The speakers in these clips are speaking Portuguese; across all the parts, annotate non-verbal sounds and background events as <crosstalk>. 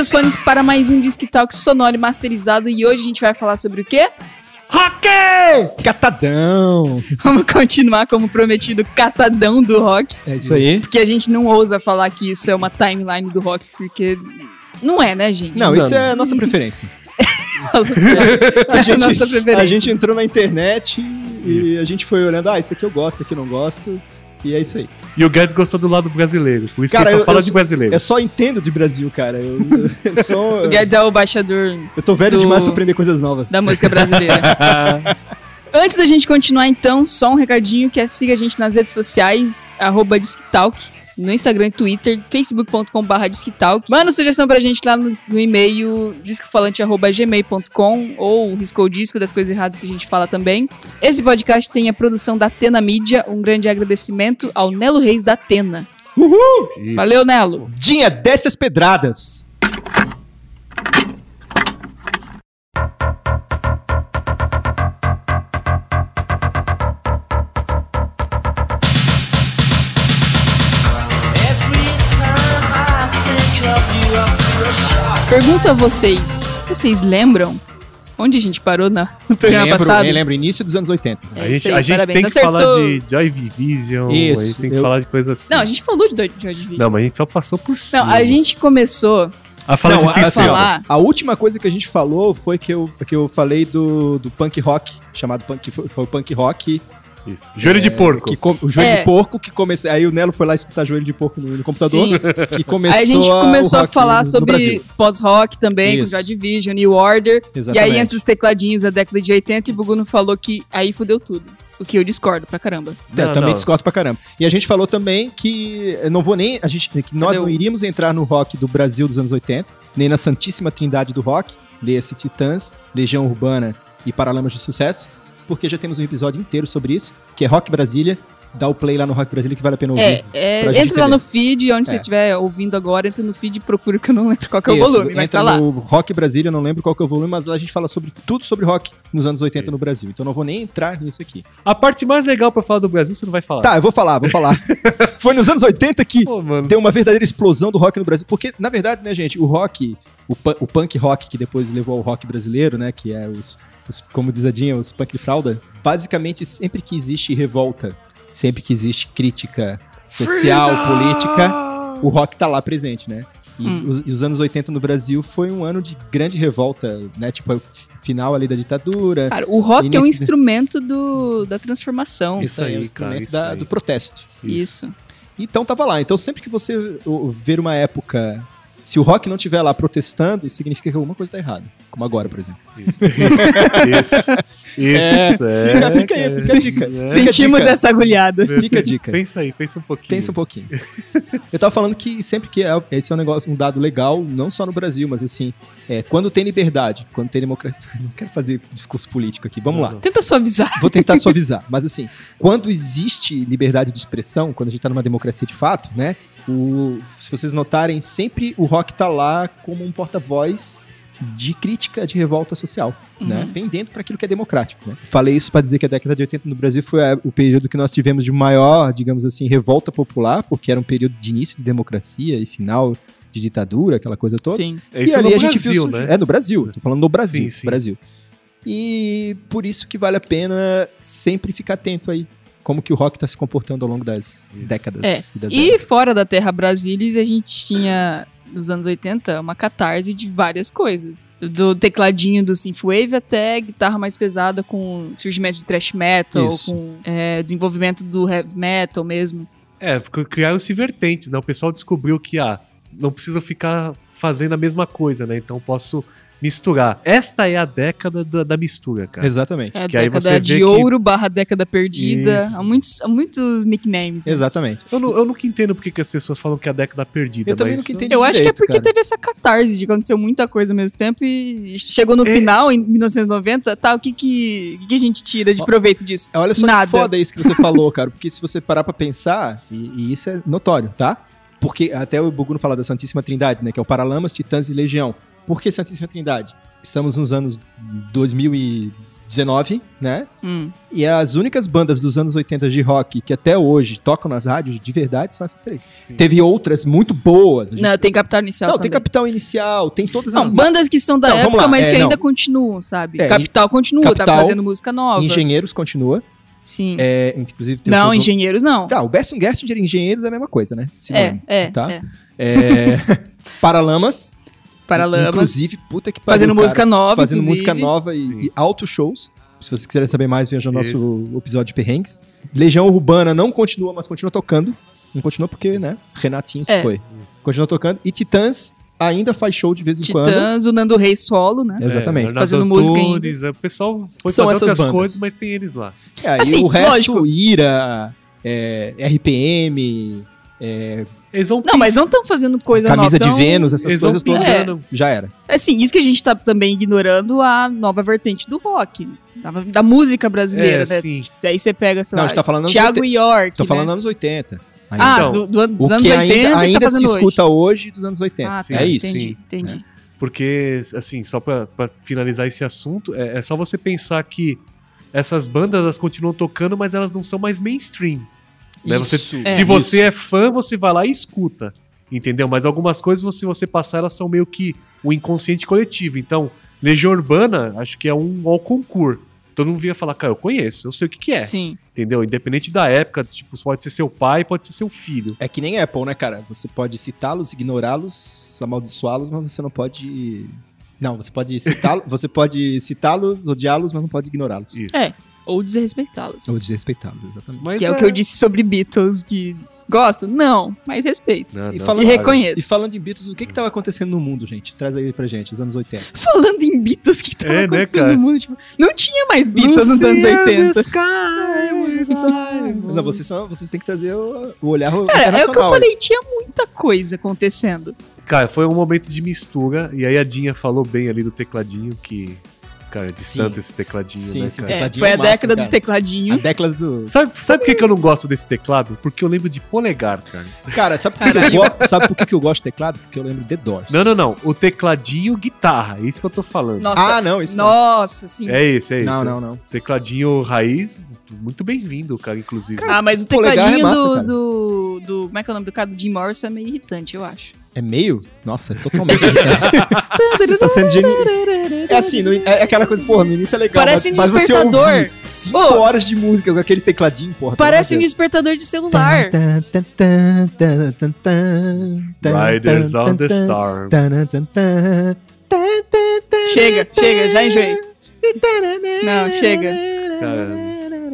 seus fones, para mais um Disque Talk sonoro e masterizado. E hoje a gente vai falar sobre o quê? Rock! Catadão! Vamos continuar como prometido, catadão do rock. É isso aí. Porque a gente não ousa falar que isso é uma timeline do rock, porque não é, né, gente? Não, isso é a nossa preferência. <laughs> Sério. A É gente, a nossa preferência. a gente entrou na internet e a gente foi olhando, ah, isso aqui eu gosto, isso aqui eu não gosto. E é isso aí. E o Guedes gostou do lado brasileiro, por isso Cara, que ele eu- só fala eu de brasileiro. Eu só entendo de Brasil, cara. Eu, eu sou. <laughs> O Guedes é o baixador Eu tô velho do- demais pra aprender coisas novas. da música brasileira. <laughs> Antes da gente continuar, então, só um recadinho que é siga a gente nas redes sociais, arroba Disquitalk, no Instagram e Twitter, facebook.com.br Disquitalk. Manda sugestão pra gente lá no, no e-mail discofalante.gmail.com ou riscou o disco das coisas erradas que a gente fala também. Esse podcast tem a produção da Atena Mídia, um grande agradecimento ao Nelo Reis da Atena. Isso. Valeu, Nelo! Dinha, desce as pedradas. Pergunto a vocês, vocês lembram onde a gente parou na- no programa lembro, passado? eu lembro, início dos anos 80. É A gente, aí, a gente parabéns. tem que Acertou. falar de Joy Division, Isso, a gente tem que eu- falar de coisas assim. Não, a gente falou de Joy Division. Não, mas a gente só passou por cima. Não, a gente começou A falar Não, de assim, falar- a última coisa que a gente falou foi que eu, que eu falei do, do punk rock, chamado punk, foi, foi o punk rock. Isso. Joelho de porco. Que com- o joelho É. de porco que começou. Aí o Nelo foi lá escutar joelho de porco no, no computador. Sim. Que começou Aí a gente começou a falar no- sobre pós-rock também, com Isso. Joy Division, New Order. E Exatamente. aí, entre os tecladinhos da década de 80, e o Buguno falou que aí fudeu tudo. O que eu discordo pra caramba. É, Não, também não. discordo pra caramba. E a gente falou também que eu não vou nem. A gente, que nós Cadê não o- iríamos entrar no rock do Brasil dos anos 80, nem na Santíssima Trindade do rock, leia-se Titãs, Legião Urbana e Paralamas de Sucesso, porque já temos um episódio inteiro sobre isso, que é Rock Brasília. Dá o play lá no Rock Brasília que vale a pena ouvir. É, é, entra lá no feed, onde você É. estiver ouvindo agora, entra no feed e procura que eu não lembro qual que é o Isso, volume, mas entra tá lá. no Rock Brasília, eu não lembro qual que é o volume, mas a gente fala sobre tudo sobre rock nos anos 80 no Isso. Brasil. Então não vou nem entrar nisso aqui. A parte mais legal pra falar do Brasil, você não vai falar. Tá, eu vou falar, vou falar. <laughs> Foi nos anos 80 que Pô, deu uma verdadeira explosão do rock no Brasil. Porque, na verdade, né, gente, o rock, o, pu- o punk rock que depois levou ao rock brasileiro, né, que é os, os- como diz a Dinha, os punk de fralda, basicamente sempre que existe revolta, sempre que existe crítica social, política, o rock tá lá presente, né? E, Hum. os, e os anos 80 no Brasil foi um ano de grande revolta, né? Tipo, o f- final ali da ditadura. Cara, o rock E é um instrumento do, da transformação. Isso aí, é o cara, instrumento isso da- aí. do protesto. Isso. Então tava lá. Então sempre que você o, ver uma época, se o rock não estiver lá protestando, significa que alguma coisa tá errada. Como agora, por exemplo. Isso. Isso. É, é, fica- fica aí, cara. fica a dica. É. Sentimos dica. essa agulhada. Fica a dica. Pensa aí, pensa um pouquinho. Pensa um pouquinho. Eu tava falando que sempre que é, esse é um negócio, um dado legal, não só no Brasil, mas assim, é, quando tem liberdade, quando tem democracia. <laughs> Não quero fazer discurso político aqui, vamos lá. Tenta suavizar. Vou tentar suavizar, mas assim, quando existe liberdade de expressão, quando a gente tá numa democracia de fato, né? O, se vocês notarem, sempre o rock tá lá como um porta-voz de crítica, de revolta social, né? Uhum. Pendendo para aquilo que é democrático, né? Falei isso para dizer que a década de 80 no Brasil foi o período que nós tivemos de maior, digamos assim, revolta popular, porque era um período de início de democracia e final de ditadura, aquela coisa toda. Sim. É isso e ali no a gente Brasil, viu, né? É no Brasil, tô falando no Brasil, Sim, sim. Brasil. E por isso que vale a pena sempre ficar atento aí como que o rock tá se comportando ao longo das Isso. décadas É, e das E fora da Terra Brasilis, a gente tinha, nos anos 80, uma catarse de várias coisas. Do tecladinho do synthwave até guitarra mais pesada com surgimento de thrash metal, Isso. com é, desenvolvimento do heavy metal mesmo. É, ficou- criaram-se vertentes, né? O pessoal descobriu que, ah, não precisa ficar fazendo a mesma coisa, né? Então posso misturar. Esta é a década da, da mistura, cara. Exatamente. É a Que aí você década de que- ouro barra década perdida. Isso. Há muitos, há muitos nicknames. né? Exatamente. Eu, não, eu nunca entendo porque que as pessoas falam que é a década perdida. Eu também nunca entendi. Eu acho que é direito, porque cara. teve essa catarse de que aconteceu muita coisa ao mesmo tempo e chegou no É. final, em 1990, tá, o que que, o que que a gente tira de proveito disso? Olha só Nada. que foda isso que você falou, cara. Porque se você parar pra pensar, e, e isso é notório, tá? Porque até o Buguno fala da Santíssima Trindade, né? Que é o Paralamas, Titãs e Legião. Por que Santíssima Trindade? Estamos nos anos XIX, né? Hum. E as únicas bandas dos anos 80 de rock que até hoje tocam nas rádios de verdade são essas três. Sim. Teve outras muito boas. gente- Não, tem Capital Inicial Não, tem também. Capital Inicial, tem todas Não, as bandas que são da Não, época, mas é, que ainda não. continuam, sabe? É, Capital continua, Capital, tá fazendo música nova. Engenheiros continua. Sim. É, inclusive tem não, do- engenheiros não. Tá, o Best Guest de Engenheiros é a mesma coisa, né? é, Sinônimo, é, tá? é. É, <laughs> Paralamas. Paralamas. Inclusive, puta que pariu, Fazendo cara. música nova, Fazendo inclusive. música nova e, e altos shows. Se vocês quiserem saber mais, veja o nosso Isso. episódio de perrengues. Legião Urbana não continua, mas continua tocando. Não continua porque, né? Renatinho se É. foi. Continua tocando. E Titãs ainda faz show de vez em quando. Titãs, o Nando Reis solo, né? Exatamente. Bernardo Fazendo música é, O pessoal foi São fazer essas outras bandas. coisas, mas tem eles lá. É, Assim, o resto, lógico. Ira, é, RPM, é, Eles vão Não, mas não estão fazendo coisa Camisa nova. de tão- Vênus, essas eles coisas todas. pingando. Já era. É assim, isso que a gente tá também ignorando a nova vertente do rock. Da, da música brasileira, É, né? sim. Aí você pega, sei Não, lá, a gente tá falando anos Thiago 80. York, Tô né? falando anos 80. ainda. Ah, Então, do, do, dos o anos que 80 ainda, e ainda tá se hoje. escuta hoje dos anos 80. Ah, Sim, tá, é isso. entendi, sim. entendi. Porque, assim, só pra, pra finalizar esse assunto, é, é só você pensar que essas bandas elas continuam tocando, mas elas não são mais mainstream. Né? Você- Isso, É. Se você é fã, você vai lá e escuta. Entendeu? Mas algumas coisas, se você passar, elas são meio que o inconsciente coletivo. Então, Legião Urbana, acho que é um ao concurso. Todo mundo vinha falar, cara, eu conheço, eu sei o que, que é. Sim. Entendeu? Independente da época, tipo, pode ser seu pai, pode ser seu filho. É que nem Apple, né, cara? Você pode citá-los, ignorá-los, amaldiçoá-los, mas você não pode. Não, você pode citá-los, <laughs> você pode citá-los, odiá-los, mas não pode ignorá-los. Isso. É. Ou desrespeitá-los. Ou desrespeitá-los, exatamente. Mas Que é, o que eu disse sobre Beatles, que gosto? Não, mas respeito. Não, E não, falando- E reconheço. E falando em Beatles, o que que tava acontecendo no mundo, gente? Traz aí pra gente, os anos 80. Falando em Beatles, o que tava É, né, acontecendo cara? no mundo? Tipo, não tinha mais Beatles nos anos 80. Não, vocês, são, vocês têm que trazer o, o olhar Cara, é o que eu falei, tinha muita coisa acontecendo. Cara, foi um momento de mistura. E aí a Dinha falou bem ali do tecladinho, que. Cara, é de Sim. santo esse tecladinho, Sim, né, sim. cara? É, Tecladinho foi é a máximo, década cara. do tecladinho. A década do. Sabe, sabe por que, que eu não gosto desse teclado? Porque eu lembro de polegar, cara. Cara, sabe por, que eu, go- sabe por que que eu gosto de teclado? Porque eu lembro de Doors. Não, não, não. O tecladinho guitarra. É isso que eu tô falando. Nossa, Ah, não, isso não. nossa, sim. É esse, é esse. Não, não, não. Tecladinho raiz, muito bem-vindo, cara, inclusive. Ah, mas o tecladinho é massa, do, cara. do, do- Como é que é o nome do cara? Do Jim Morrison é meio irritante, eu acho. É meio? Nossa, é totalmente. Você tá sendo genial. É assim, no- é aquela coisa, porra, no início é legal. Parece mas, um mas você despertador. cinco Ô. horas de música com aquele tecladinho, porra. Parece um despertador de celular. Riders on the Storm. Chega, chega, já enjoei. Não, chega. Cara,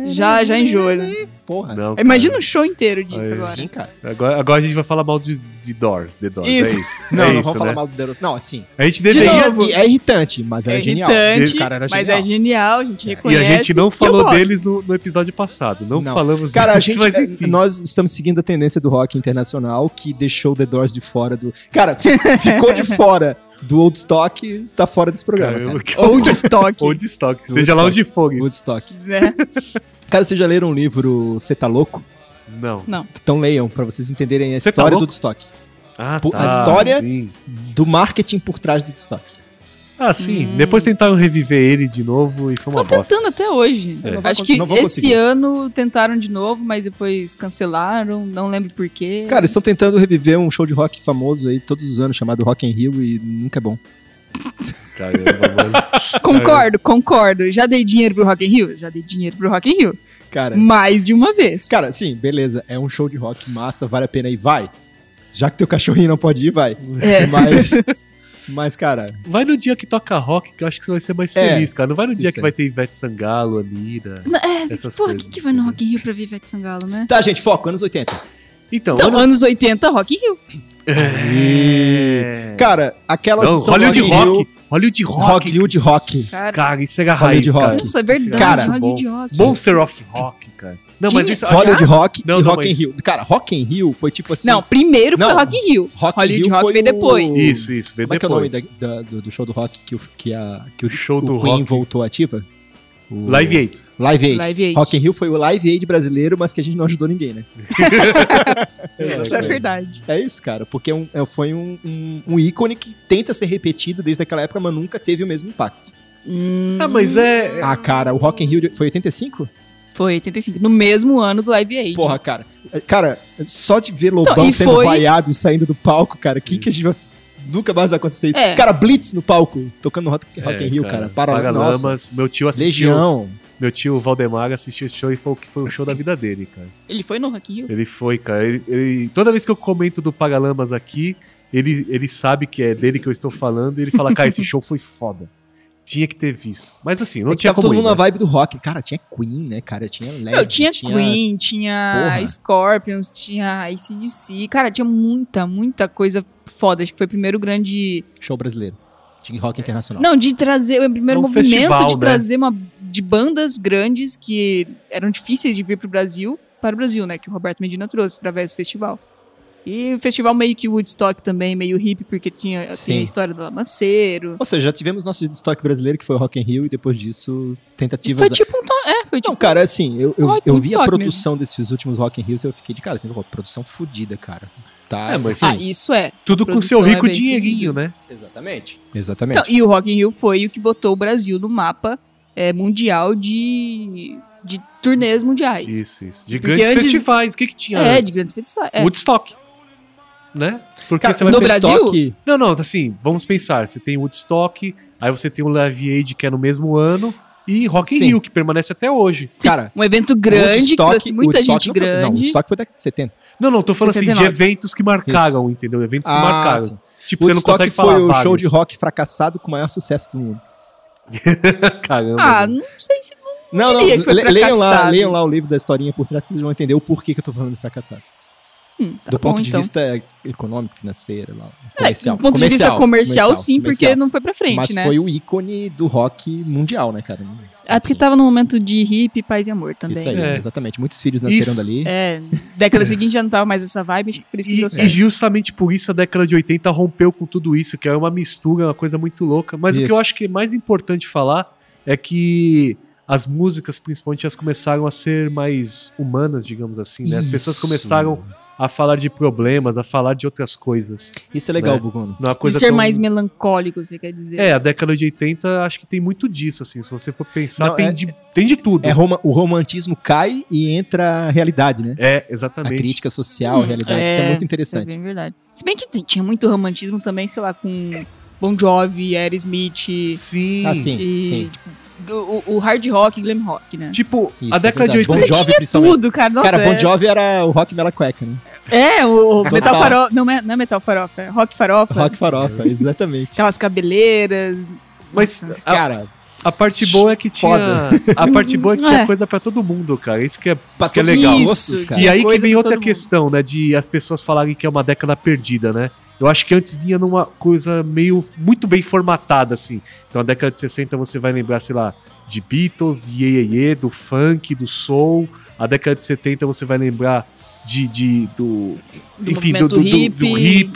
Já, já enjoa, né? Porra. não. Imagina um show inteiro disso Aí, agora. Sim, cara. Agora, agora a gente vai falar mal de, de Doors, The Doors. Isso. É isso. <laughs> Não, é não isso, vamos falar né? mal do The Doors. Não, assim. A gente De deveria. novo. E é irritante, mas era É genial. irritante, cara era mas genial. é genial, a gente E reconhece. a gente não falou deles no, no episódio passado. Não, Não. falamos Cara, a gente, mas é, enfim. nós estamos seguindo a tendência do rock internacional que deixou The Doors de fora do. Cara, fi- ficou de <laughs> fora do Woodstock, tá fora desse programa. Cara, Cara. de estoque. Ou de estoque, seja lá onde for. isso. Woodstock. né? Cara, vocês já leram o livro Cê Tá Louco? Não. Não. Então leiam, pra vocês entenderem a Cê Tá história do Louco? Woodstock. Ah, tá, a história- sim. Do marketing por trás do Woodstock. Ah, sim. Hum. Depois tentaram reviver ele de novo e foi uma Tô bosta. tentando até hoje. É. Acho que esse conseguir. ano tentaram de novo, mas depois cancelaram. Não lembro por quê. Cara, estão tentando reviver um show de rock famoso aí todos os anos, chamado Rock in Rio, e nunca é bom. Caramba. <laughs> Concordo, concordo. Já dei dinheiro pro Rock in Rio? Já dei dinheiro pro Rock in Rio. Cara, Mais de uma vez. cara, sim, beleza. É um show de rock massa, vale a pena ir, vai. Já que teu cachorrinho não pode ir, vai. É. <laughs> Mas. Mas, cara, Vai no dia que toca rock, que eu acho que você vai ser mais É, feliz, cara. Não vai no dia que vai ter Ivete Sangalo, Anira. Não, É, Essas porra, coisas, quem que vai no? Rock in Rio pra ver Ivete Sangalo, né? Tá, gente, foco, anos 80. Então, Então, ano- anos 80, Rock in Rio. É. Cara, aquela Não, edição Hollywood Rock in Rock. Hollywood Rock. Hollywood Rock. Cara, Cara, isso Hollywood raiz, cara. Rock. nossa, é verdade. Cara, Hollywood Rock. Monster of Rock, cara. Não, mas isso... Hollywood Rock Não, e não, Rock in mas- Rio. Cara, Rock in Rio foi tipo assim... Não, primeiro foi Rock in Rio. Rock in Hollywood Rio Rock foi veio o- depois. Isso, isso, veio Como é que é o nome depois. da- da- do, do show do rock que o, que a, que o, Show o do Queen rock. voltou ativa? O- Live Aid. Live Aid. Live Aid. Rock in Rio foi o Live Aid brasileiro, mas que a gente não ajudou ninguém, né? <laughs> Isso é verdade. É isso, cara, porque é um- é- foi um, um- um ícone que tenta ser repetido desde aquela época, mas nunca teve o mesmo impacto. Hum, Ah, mas é. Ah, cara, o Rock in Rio foi 85? Foi 85, no mesmo ano do Live Aid. Porra, cara. Cara, só de ver Lobão Então, sendo foi- vaiado e saindo do palco, cara, que que a gente vai... Nunca mais vai acontecer isso. É. Cara, Blitz no palco, tocando Rock, Rock é, in Rio, cara. Para, nossa. Meu tio assistiu. Legião. Meu tio Valdemar assistiu esse show e falou que foi o show da vida dele, cara. Ele foi no Rock in Rio? Ele foi, cara. Ele, ele- toda vez que eu comento do Paralamas aqui, ele, ele sabe que é dele que eu estou falando e ele fala, cara, esse show foi foda. Tinha que ter visto. Mas assim, não É tinha tava como todo ir, mundo na né? vibe do rock. Cara, tinha Queen, né, cara? Tinha LED, Não, tinha, Queen, tinha Porra. Scorpions, tinha ACDC. Cara, tinha muita, muita coisa foda. Acho que foi o primeiro grande. Show brasileiro. Tinha rock internacional. Não, de trazer. O primeiro Um movimento festival, de né? trazer uma. De bandas grandes que eram difíceis de vir pro Brasil, para o Brasil, né? Que o Roberto Medina trouxe através do festival. E o festival meio que Woodstock também, meio hippie, porque tinha assim, a história do Lamaceiro. Ou seja, já tivemos nosso estoque brasileiro, que foi o Rock in Rio, e depois disso, E tentativas... foi tipo um. to- É, foi tipo. Não, cara, assim, eu, eu, Rock- eu vi a Woodstock produção desses últimos Rock in Rios e eu fiquei de cara, assim, produção fodida, cara. Tá, É, mas- ah, assim, isso é. Tudo com seu é rico bem dinheirinho, né? Exatamente. Exatamente. Então, e o Rock in Rio foi o que botou o Brasil no mapa é, mundial de, de turnês mundiais. Isso, isso. De Porque grandes antes- festivais. O que, que tinha É, antes? de grandes festivais. É. Woodstock. Né? Porque Cara, você vai no Brasil? Não, não, assim, vamos pensar. Você tem Woodstock, aí você tem o Live Aid, que é no mesmo ano, e Rock in Sim. Rio, que permanece até hoje. Cara, Um evento grande, que Woodstock- trouxe muita Woodstock gente não foi- Não, grande. Woodstock foi década de 70. Não, não, tô falando assim, 69. de eventos que marcaram, entendeu? Eventos que Ah, marcaram. sim. Tipo, você não Woodstock consegue foi falar o show de rock fracassado com o maior sucesso do mundo. <laughs> Caramba. ah, não sei se. Não, não, que foi le- leiam lá, leiam lá o livro da historinha por trás, vocês vão entender o porquê que eu tô falando de fracassado. Hum, tá do bom, ponto de então. vista econômico, financeiro, lá, É, comercial. do ponto de vista comercial, sim, porque comercial. não foi pra frente, Mas né? foi o ícone do rock mundial, né, cara? É porque tava no momento de hippie, paz e amor também. Isso aí, É. exatamente. Muitos filhos nasceram Isso. dali. É, década <laughs> seguinte já não tava mais essa vibe, acho que por isso que E, deu e certo. justamente por isso a década de 80 rompeu com tudo isso, que é uma mistura, uma coisa muito louca. Mas o que Isso. eu acho que é mais importante falar é que as músicas, principalmente, elas começaram a ser mais humanas, digamos assim, né? As pessoas começaram a falar de problemas, a falar de outras coisas. Isso é legal, né? Bugono. Não é uma De coisa ser tão- mais melancólico, você quer dizer. É, a década de 80 acho que tem muito disso, assim. Se você for pensar, Não, tem, é- de, tem de tudo. É o romantismo cai e entra a realidade, né? É, A exatamente. crítica social, a Hum, realidade. Isso é é, muito Isso é interessante. bem verdade. Se bem que tinha muito romantismo também, sei lá, com Bon Jovi, Aerosmith Sim. Ah, sim, e sim. tipo, o, o hard rock e glam rock, né? Tipo, Isso, a é década de verdade. Bon 80. Você tinha tudo, cara. Nossa, Cara, é, Bon Jovi era o rock mela cueca, né? É, o, o metal farofa. Não, é- não é metal farofa, é rock farofa. Rock farofa, <laughs> exatamente. Aquelas cabeleiras. Mas Nossa. a, Cara, a parte boa é que tinha. Foda. A parte boa é que tinha <laughs> É. coisa pra todo mundo, cara. Isso que é. pra Que é legal. Isso, cara. E aí que vem outra todo mundo. questão, né? De as pessoas falarem que é uma década perdida, né? Eu acho que antes vinha numa coisa meio. muito bem formatada, assim. Então, a década de 60 você vai lembrar, sei lá, de Beatles, de Ye, Ye, Ye, do funk, do soul. A década de 70 você vai lembrar de. de do, Do enfim, do, do, do, hippie,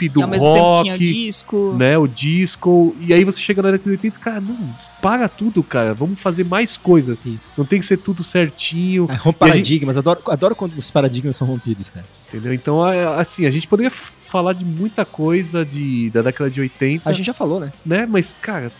do do e tempo tinha rock, disco. né? O disco. E aí você chega na década de 80, cara, não, para tudo, cara. Vamos fazer mais coisas. Isso. Não tem que ser tudo certinho. É, rompe a gente- paradigmas. Adoro, adoro quando os paradigmas são rompidos, cara. Entendeu? Então, é, assim, a gente poderia falar de muita coisa de, da década de 80, A gente já falou, né? né? Mas, cara,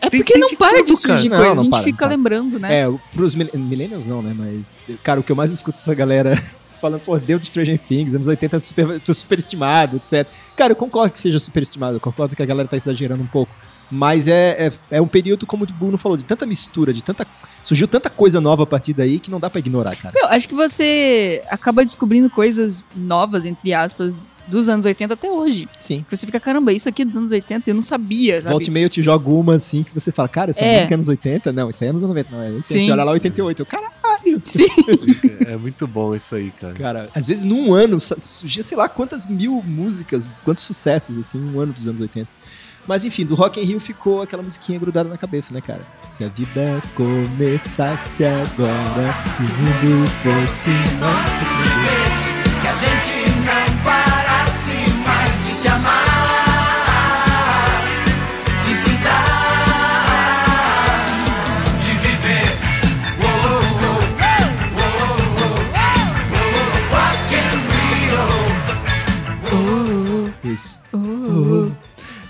É Tem- porque tem não de para tudo, de surgir cara. coisa, Não, não a gente para, fica lembrando, né? É, pros mil- millennials não, né? Mas, cara, o que eu mais escuto essa galera falando, pô, deu de Stranger Things, anos 80 é super, tô superestimado, etc. Cara, eu concordo que seja superestimado, eu concordo que a galera tá exagerando um pouco. Mas é, é, é um período, como o Bruno falou, de tanta mistura, de tanta. Surgiu tanta coisa nova a partir daí que não dá pra ignorar, cara. Meu, acho que você acaba descobrindo coisas novas, entre aspas, dos anos 80 até hoje. Sim. Você fica, caramba, isso aqui é dos anos 80 eu não sabia, sabe? Volta e meia eu te jogo uma assim que você fala, cara, essa É. música é anos 80? Não, isso aí é anos 90, não é 80. Sim. Você olha lá 88, eu, caralho. Sim. <laughs> é muito bom isso aí, cara. Cara, às vezes num ano surgia, sei lá, quantas mil músicas, quantos sucessos, assim, um ano dos anos 80. Mas enfim, do Rock in Rio ficou aquela musiquinha grudada na cabeça, né, cara? Se a vida começasse agora, o mundo fosse nosso. que a gente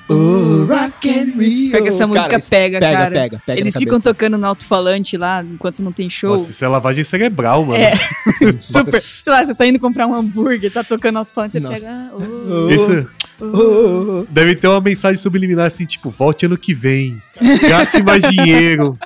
oh, oh, rock and. Isso. Rio. Que essa música isso pega, pega, cara. pega, pega Eles ficam cabeça. tocando no alto-falante lá enquanto não tem show. Nossa, isso é lavagem cerebral, mano. É. <laughs> <laughs> Super. Sei lá, você tá indo comprar um hambúrguer, tá tocando alto-falante, você Nossa. pega. ah, oh, Isso oh. Oh, oh, deve ter uma mensagem subliminar assim, tipo, volte ano que vem. Gaste mais <laughs> dinheiro.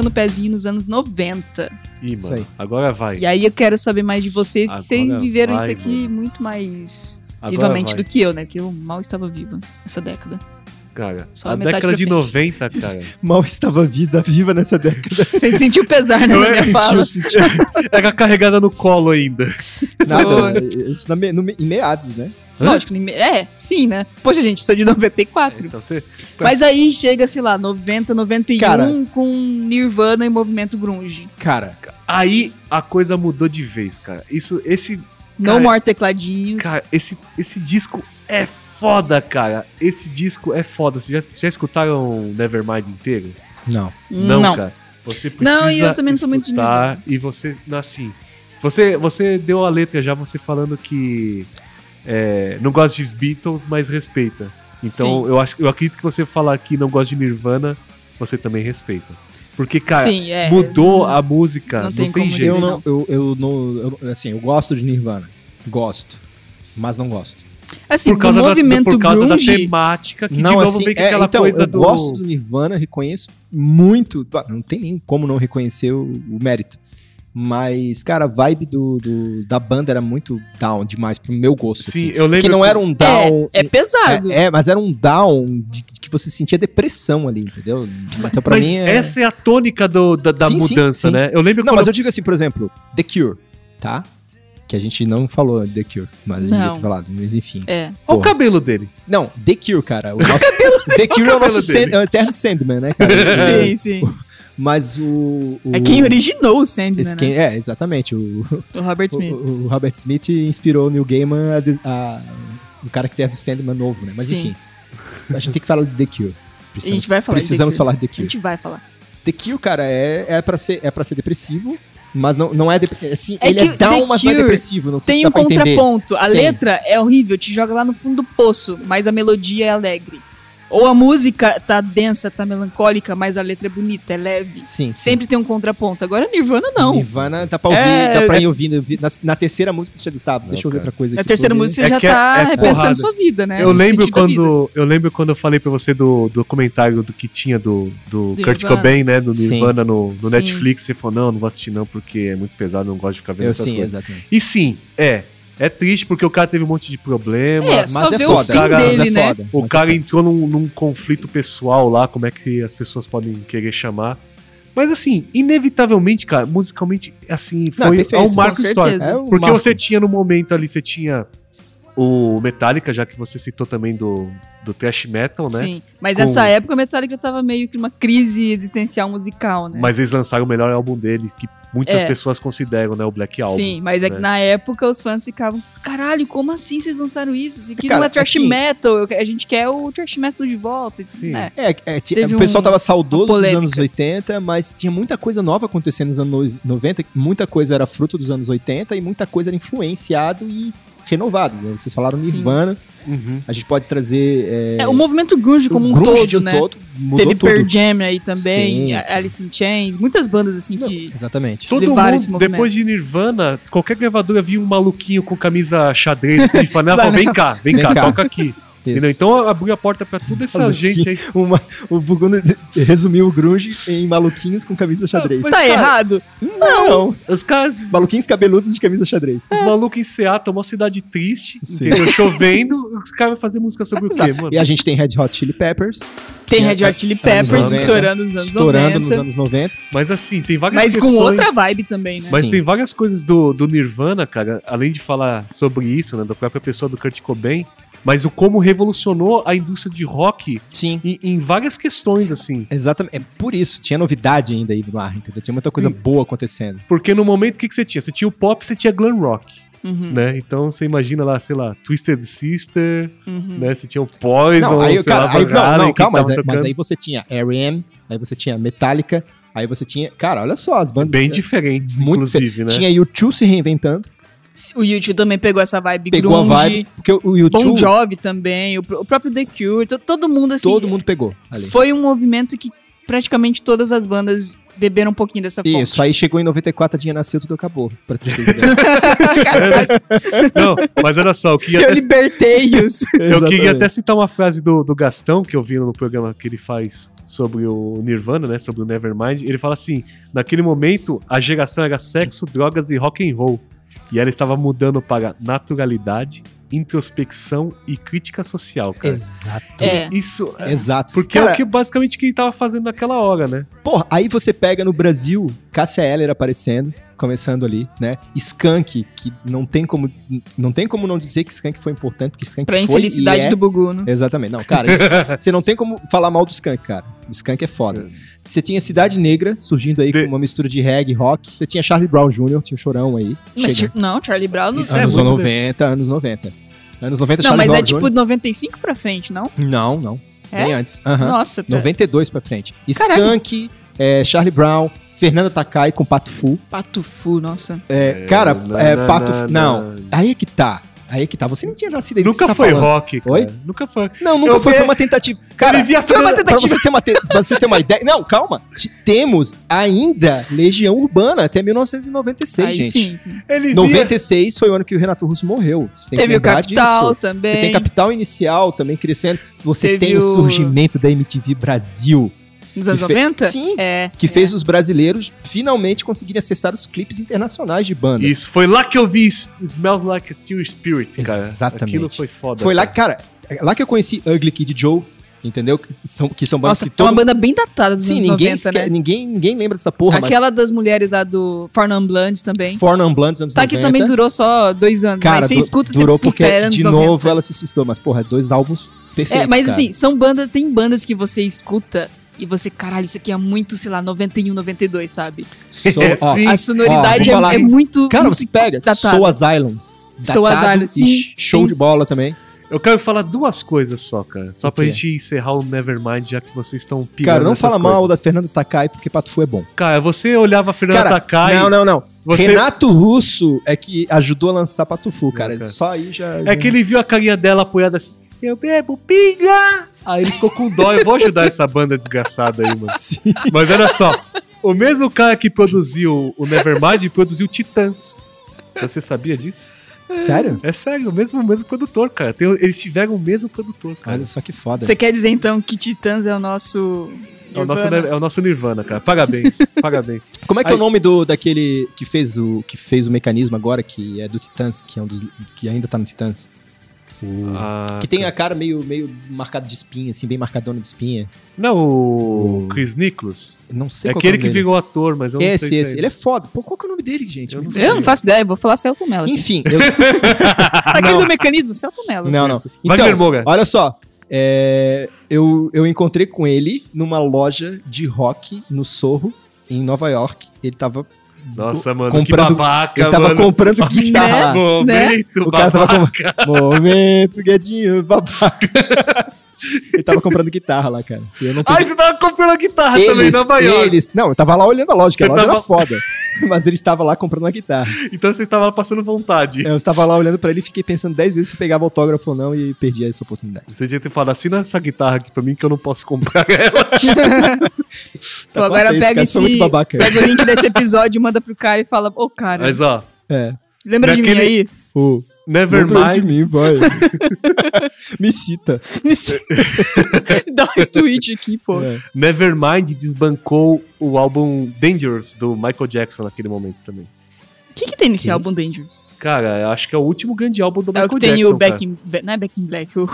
Colocando o pezinho nos anos 90. Ih, Isso mano, aí. agora vai. E aí eu quero saber mais de vocês, que Agora vocês viveram vai, isso aqui mano. muito mais Agora vivamente vai. do que eu, né? Que eu mal estava viva nessa década. Cara, Só a a década de pra frente. 90, <laughs> cara. Mal estava vida viva nessa década. Sem sentir o pesar, né? Eu Na minha senti, fala. eu senti. Era carregada no colo ainda. Nada, isso na me- no em meados, né? Lógico, nem- é, sim, né? Poxa, gente, sou de 94. Então você. Mas aí chega, sei lá, 90, 91 Cara. com Nirvana e movimento grunge. Cara, Aí a coisa mudou de vez, cara. Isso, esse, No Cara, More Tecladinhos. cara, esse, esse disco é foda, cara. Esse disco é foda. Vocês já, já escutaram Nevermind inteiro? não. Não, não. cara. Você precisa Não, e eu também não sou muito de escutar e você, assim, você, você deu a letra já, você falando que é, não gosta de Beatles, mas respeita. Então, Sim. eu, acho, eu acredito que você falar que não gosta de Nirvana, você também respeita. Porque, cara, Sim, é. mudou a música, não não tem tem, como jeito. Eu não. não, eu, eu não, eu- assim, eu gosto de Nirvana. Gosto. Mas não gosto. Assim, Por causa, do da, movimento por causa da grunge, temática, que não, de novo assim, vem com é, aquela então, coisa eu do. gosto do Nirvana, reconheço muito. ah, Não tem nem como não reconhecer o, o mérito. Mas, cara, a vibe do, do- da banda era muito down demais pro meu gosto. Sim, assim. eu lembro. Que não que- era um down. é, é pesado. É, é, mas era um down de, de que você sentia depressão ali, entendeu? Então, pra Mas mim. É... essa é a tônica do- da, da Sim, sim, mudança, sim. né? Eu lembro Não, mas eu digo assim, por exemplo, The Cure, tá? Que a gente não falou The Cure, mas a gente devia Não. ter falado, mas enfim. É. Olha o cabelo dele. Não, The Cure, cara. O <laughs> nosso, The Cure é o nosso cabelo Sand- é o eterno Sandman, né, cara? Sim, sim. Mas o. o É quem originou o Sandman, né? quem- É, exatamente. O, O Robert <laughs> o, Smith. o Robert Smith inspirou o Neil Gaiman a, a, o caractere do Sandman novo, né? Mas Sim. enfim. A gente tem que falar de The Cure. A Precisamos, gente vai falar de precisamos Cure. falar de The A Cure. gente vai falar. The Cure, cara, é, é, pra, ser, é pra ser depressivo, mas não, não é. dep- Assim, É ele é down, mas não é depressivo. Não sei Tem se um contraponto. A Tem. letra é horrível, te joga lá no fundo do poço, mas a melodia é alegre. Ou a música tá densa, tá melancólica, mas a letra é bonita, é leve. Sim. sim. Sempre tem um contraponto. Agora Nirvana não. Nirvana dá pra ouvir, É, dá pra ir ouvindo. Na, na terceira música você já tá, deixa eu ouvir cara. outra coisa Na aqui. terceira vou ver. música você É já que é- tá é repensando sua vida, né? Eu lembro quando eu lembro quando eu falei pra você do documentário do que tinha do, do Do Kurt Nirvana. Cobain, né, do Sim. Nirvana no, no Sim. Netflix, você falou não, não vou assistir não porque é muito pesado, não gosto de ficar vendo Eu essas sim, coisas. exatamente. E sim, é, é triste porque o cara teve um monte de problema. É, Mas só é ver foda. o fim cara, dele, mas é né? foda. O mas é cara entrou num, num conflito pessoal lá, como é que as pessoas podem querer chamar. Mas assim, inevitavelmente, cara, musicalmente, assim, Não, foi perfeito. um marco histórico. É um Porque marco. você tinha no momento ali, você tinha o Metallica, já que você citou também do, do thrash metal, né? Sim. Mas Com- nessa época a Metallica tava meio que numa crise existencial musical, né? Mas eles lançaram o melhor álbum dele, que muitas É. pessoas consideram, né? O Black Album. Sim, mas é que né? na época os fãs ficavam, caralho, como assim vocês lançaram isso? Isso aqui Cara, não é trash assim- metal, a gente quer o trash metal de volta. Sim. né? É, é, o pessoal um- tava saudoso dos anos 80, mas tinha muita coisa nova acontecendo nos anos 90. Muita coisa era fruto dos anos 80 e muita coisa era influenciado e renovado. né? Vocês falaram. Nirvana, Uhum. a gente pode trazer. É, É, o movimento grunge como o um grunge todo, de um né? todo, mudou Teve tudo. Pearl Jam aí também, Sim, sim. Alice in Chains, muitas bandas assim Não, que... exatamente. Todo mundo, movimento. depois de Nirvana, qualquer gravadora via um maluquinho com camisa xadrez assim, e <laughs> falava, vem cá, vem, Vem cá, cá." toca aqui. Então abriu a porta pra toda essa Maluquinho. gente aí. <laughs> Uma- o Buguno <laughs> resumiu o grunge em maluquinhos com camisa xadrez. Mas, tá cara, errado? Não! Os caras, Maluquinhos cabeludos de camisa xadrez. os malucos em Seattle, uma cidade triste, Sim. entendeu? Chovendo, os caras vão fazer música sobre o quê, mano? E a gente tem Red Hot Chili Peppers. Tem É, Red Hot Chili Peppers 90, estourando nos anos estourando 90, nos anos 90. Mas assim, tem várias mas questões. com outra vibe também, né? Mas Sim. tem várias coisas do, do Nirvana, cara, além de falar sobre isso, né, da própria pessoa do Kurt Cobain, mas o como revolucionou a indústria de rock Sim. em, em várias questões, assim. Exatamente. É por isso. Tinha novidade ainda aí no ar, entendeu? Tinha muita coisa Sim. boa acontecendo. Porque no momento, o que, que você tinha? Você tinha o pop, você tinha glam rock, Uhum, né? Então você imagina lá, sei lá, Twisted Sister, uhum. né? Você tinha o Poison, Não, aí, sei cara, lá, aí, não, não, calma, mas, mas aí você tinha R.E.M., aí você tinha Metallica, aí você tinha... Cara, olha só, as bandas... Bem diferentes, Muito inclusive, né? Tinha U2 se reinventando, O YouTube também pegou essa vibe pegou grunge. a vibe, porque o U2, Bon Jovi também, o, pr- o próprio The Cure, to- todo mundo assim. todo mundo pegou ali. Foi um movimento que praticamente todas as bandas beberam um pouquinho dessa fonte. Isso, aí chegou em 94, a dia nasceu, tudo acabou. Pra tristeza. <laughs> Não, mas olha só, eu queria Eu até, libertei-os. <laughs> eu queria até citar uma frase do, do Gastão, que eu vi no programa que ele faz sobre o Nirvana, né? Sobre o Nevermind. Ele fala assim: naquele momento, a geração era sexo, drogas e rock and roll. E ela estava mudando para naturalidade, introspecção e crítica social, cara. Exato. É. Isso. é- Exato. Porque é Cara, o que basicamente que ele tava fazendo naquela hora, né? Porra, aí você pega no Brasil, Cássia Eller aparecendo, começando ali, né? Skank, que não tem como não tem como não dizer que Skank foi importante, porque Skank Pra foi infelicidade e é... do Bugu, né? Exatamente. Não, cara, isso- <laughs> você não tem como falar mal do Skank, cara. O Skank é foda. Você tinha Cidade Negra surgindo aí De- com uma mistura de reggae, rock. Você tinha Charlie Brown Jr., tinha o Chorão aí. Mas, não, Charlie Brown não. Isso é anos muito 90, anos 90. Anos 90, não, Charlie mas Brown é tipo Jr. 95 pra frente, não? Não, não. É? Bem antes. Aham. Nossa, pra... 92 pra frente. Skank, é, Charlie Brown, Fernanda Takai com Pato Fu. Pato Fu, nossa. É, cara, é, na, Pato Fu. Não, aí é que tá. Aí é que tá. Você não tinha nascido aí. Nunca tá foi falando. rock, cara. Oi? Nunca foi. Não, nunca Eu foi. vi- Foi uma tentativa. Cara, via foi uma Fernanda- pra tentativa. você, ter uma te- pra você ter uma ideia. Não, calma. Temos ainda Legião Urbana até 1996, Aí gente. sim, sim. Ele via- 96 foi o ano que o Renato Russo morreu. Você tem que Teve o Capital disso. também. Você tem Capital Inicial também crescendo. Você Teve tem o- surgimento da MTV Brasil, Nos anos que fe- 90? Sim. É. que é. fez os brasileiros finalmente conseguirem acessar os clipes internacionais de banda. Isso, foi lá que eu vi Smells Like Teen Spirit, cara. Exatamente. Aquilo foi foda. Foi lá, cara. cara, lá que eu conheci Ugly Kid Joe, entendeu? Que são, que são bandas Nossa, que é uma todo banda bem datada dos Sim, anos ninguém, 90, esque- né? ninguém, ninguém lembra dessa porra, Aquela das mulheres lá do Fornum Blondes também. mas For Non Blondes anos Tá 90. que também durou só dois anos, Cara, mas você du- escuta durou você, porque, é de 90. novo, ela se suicidou. Mas, porra, dois álbuns perfeitos, É, mas cara. assim, são bandas, tem bandas que você escuta e você, caralho, isso aqui é muito, sei lá, 91, 92, sabe? Sou, ó, Sim. A sonoridade falar. é, é muito. Cara, muito você pega datado. Soul Asylum. Soul Asylum, sim, Show sim. de bola também. Eu quero falar duas coisas só, cara. Só pra gente encerrar o Nevermind, já que vocês estão pirando Cara, não fala mal coisas. da Fernanda Takai, porque Pato Fu é bom. Cara, você olhava a Fernanda Cara, Takai... não, não, não. Você- Renato Russo é que ajudou a lançar Pato Fu, cara. cara. Só aí já... É que ele viu a carinha dela apoiada assim... Eu bebo pinga! Aí ele ficou com dó. Eu vou ajudar essa banda desgraçada aí, mano. Sim. Mas olha só. O mesmo cara que produziu o Nevermind produziu Titãs. Você sabia disso? Sério? É sério, o mesmo, o mesmo produtor, cara. Tem- eles tiveram o mesmo produtor, cara. Olha só que foda. Você quer dizer então que Titãs é o nosso. É o, nosso, Nirvana? é o nosso Nirvana, cara. Parabéns, <laughs> parabéns. Como é que é Aí- o nome do daquele que fez o que fez o mecanismo agora que é do Titãs, que é um dos que ainda tá no Titãs? Ah, Que tem a cara meio meio marcada de espinha, assim, bem marcadona de espinha. Não, o O- Chris Nicholas. Não sei É qual aquele é que dele. virou ator, mas eu não Esse, sei esse. se Ele é foda. Pô, qual que é o nome dele, gente? Eu não Eu não faço ideia, vou falar Celto Mello. Enfim, eu... Aquele não. do mecanismo, Celto Mello. não, não. Isso. Moura. olha só. é, eu, eu encontrei com ele numa loja de rock no Sorro, em Nova York. Ele tava Nossa, mano, comprando- que babaca, ele tava mano. comprando <laughs> guitarra. Né? Momento, O cara tava babaca. com... Momento, Guedinho, babaca. <laughs> ele tava comprando guitarra lá, cara. E Eu não Ai, você tava comprando a guitarra também em Nova York. eles, não, eu tava lá olhando a loja, que a loja era tava- foda. Mas ele estava lá comprando uma guitarra. Então você estava passando vontade. Eu estava lá olhando pra ele e fiquei pensando 10 vezes se pegava autógrafo ou não e perdi essa oportunidade. Você que ter falado, assina essa guitarra aqui pra mim que eu não posso comprar <laughs> ela. Pô, agora Tá, esse pega esse. babaca. Pega o link desse episódio, manda pro cara e fala, ô cara, Mas ó, É. lembra de mim aí? O De Nevermind. mim, vai. <laughs> Me cita. <laughs> Dá um retweet aqui, pô. É. Nevermind desbancou o álbum Dangerous do Michael Jackson naquele momento também. O que, que tem nesse Que? álbum Dangerous? Cara, eu acho que é o último grande álbum do É o Michael que tem Jackson. o Back in, Não é Back in Black, o,